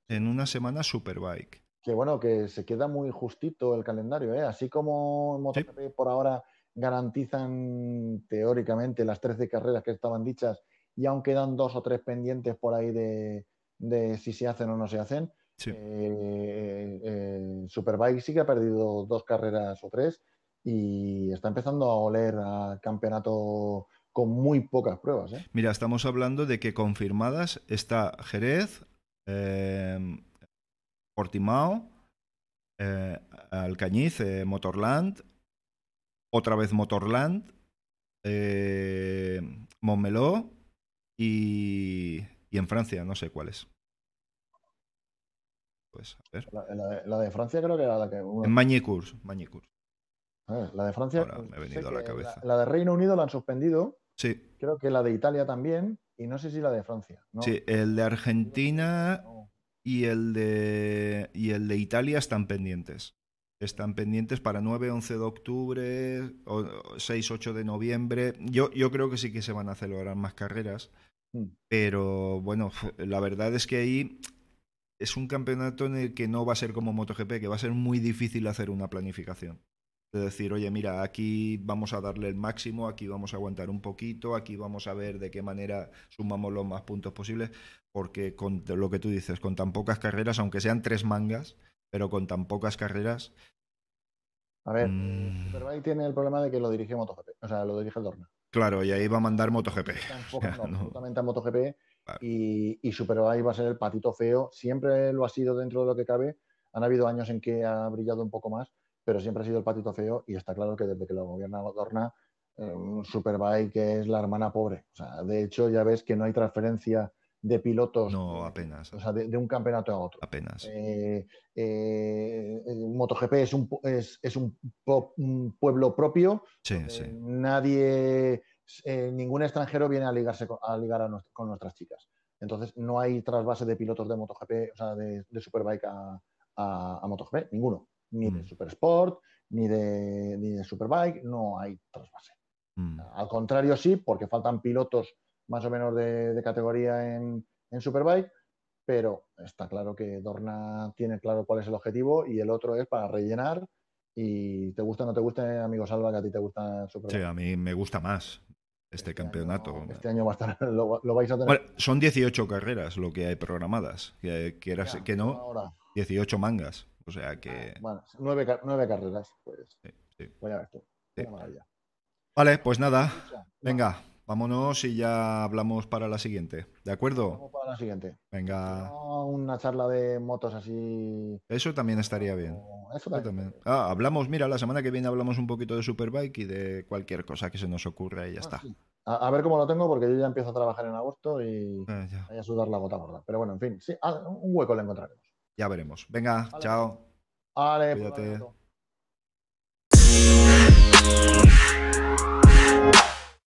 En una semana Superbike.
Que bueno, que se queda muy justito el calendario, ¿eh? Así como MotoGP por ahora garantizan teóricamente las 13 carreras que estaban dichas y aún quedan dos o tres pendientes por ahí de, si se hacen o no se hacen. Eh, eh, Superbike sí que ha perdido dos carreras o tres y está empezando a oler a campeonato con muy pocas pruebas. ¿eh?
Mira, estamos hablando de que confirmadas está Jerez, eh, Portimao, eh, Alcañiz, Motorland, otra vez Motorland, Montmeló y, y, en Francia, no sé cuáles. Pues, a ver.
La, de, Francia creo que era la que...
En Magnicurs,
La de Francia.
me ha venido a la cabeza.
La, de Reino Unido la han suspendido.
Sí.
Creo que la de Italia también. Y no sé si la de Francia.
Sí, el de Argentina y el de, y el de Italia están pendientes. Están pendientes para 9, 11 de octubre, o 6, 8 de noviembre. Yo, yo creo que sí que se van a celebrar más carreras. Mm. Pero bueno, la verdad es que ahí es un campeonato en el que no va a ser como MotoGP, que va a ser muy difícil hacer una planificación de decir, oye, mira, aquí vamos a darle el máximo, aquí vamos a aguantar un poquito, aquí vamos a ver de qué manera sumamos los más puntos posibles, porque con lo que tú dices, con tan pocas carreras, aunque sean tres mangas, pero con tan pocas carreras.
A ver, mmm... Superbike tiene el problema de que lo dirige MotoGP, o sea, lo dirige el Dorna.
Claro, y ahí va a mandar MotoGP. <laughs>
absolutamente a MotoGP. Y, y Superbike va a ser el patito feo. Siempre lo ha sido dentro de lo que cabe. Han habido años en que ha brillado un poco más, pero siempre ha sido el patito feo y está claro que desde que lo gobierna Dorna, eh, Superbike es la hermana pobre. O sea, de hecho, ya ves que no hay transferencia de pilotos.
No, apenas.
O sea, de, un campeonato a otro.
Apenas.
Eh, eh, MotoGP es un, es, es un, pueblo propio.
Sí, sí.
Nadie, ningún extranjero viene a ligarse con, a ligar con nuestras chicas. Entonces, no hay trasvase de pilotos de MotoGP, o sea, de, Superbike a, a, MotoGP, ninguno. Ni de mm. Supersport, ni de, ni de Superbike, no hay trasvase. Mm. Al contrario, sí, porque faltan pilotos más o menos de, categoría en, Superbike, pero está claro que Dorna tiene claro cuál es el objetivo y el otro es para rellenar. Y te gusta o no te gusta, amigo Salva, que a ti te gusta
Superbike. Sí, a mí me gusta más este, este campeonato.
este año va a estar, <laughs> lo, vais a tener.
son 18 carreras lo que hay programadas. Que, que, que no, 18 mangas. O sea que.
Ah, bueno, nueve, carreras, pues. Voy a ver tú.
Vale, pues nada. Venga, vámonos y ya hablamos para la siguiente. ¿De acuerdo?
Vamos para la siguiente.
Venga.
Una charla de motos así.
Eso también estaría bien. Eso también. Ah, hablamos, mira, la semana que viene hablamos un poquito de Superbike y de cualquier cosa que se nos ocurra y ya ah, está.
A, ver cómo lo tengo, porque yo ya empiezo a trabajar en agosto y eh, voy a sudar la gota gorda. Pero bueno, en fin, sí, un hueco le encontraremos.
Ya veremos. Venga, chao.
Vale, pues Cuídate.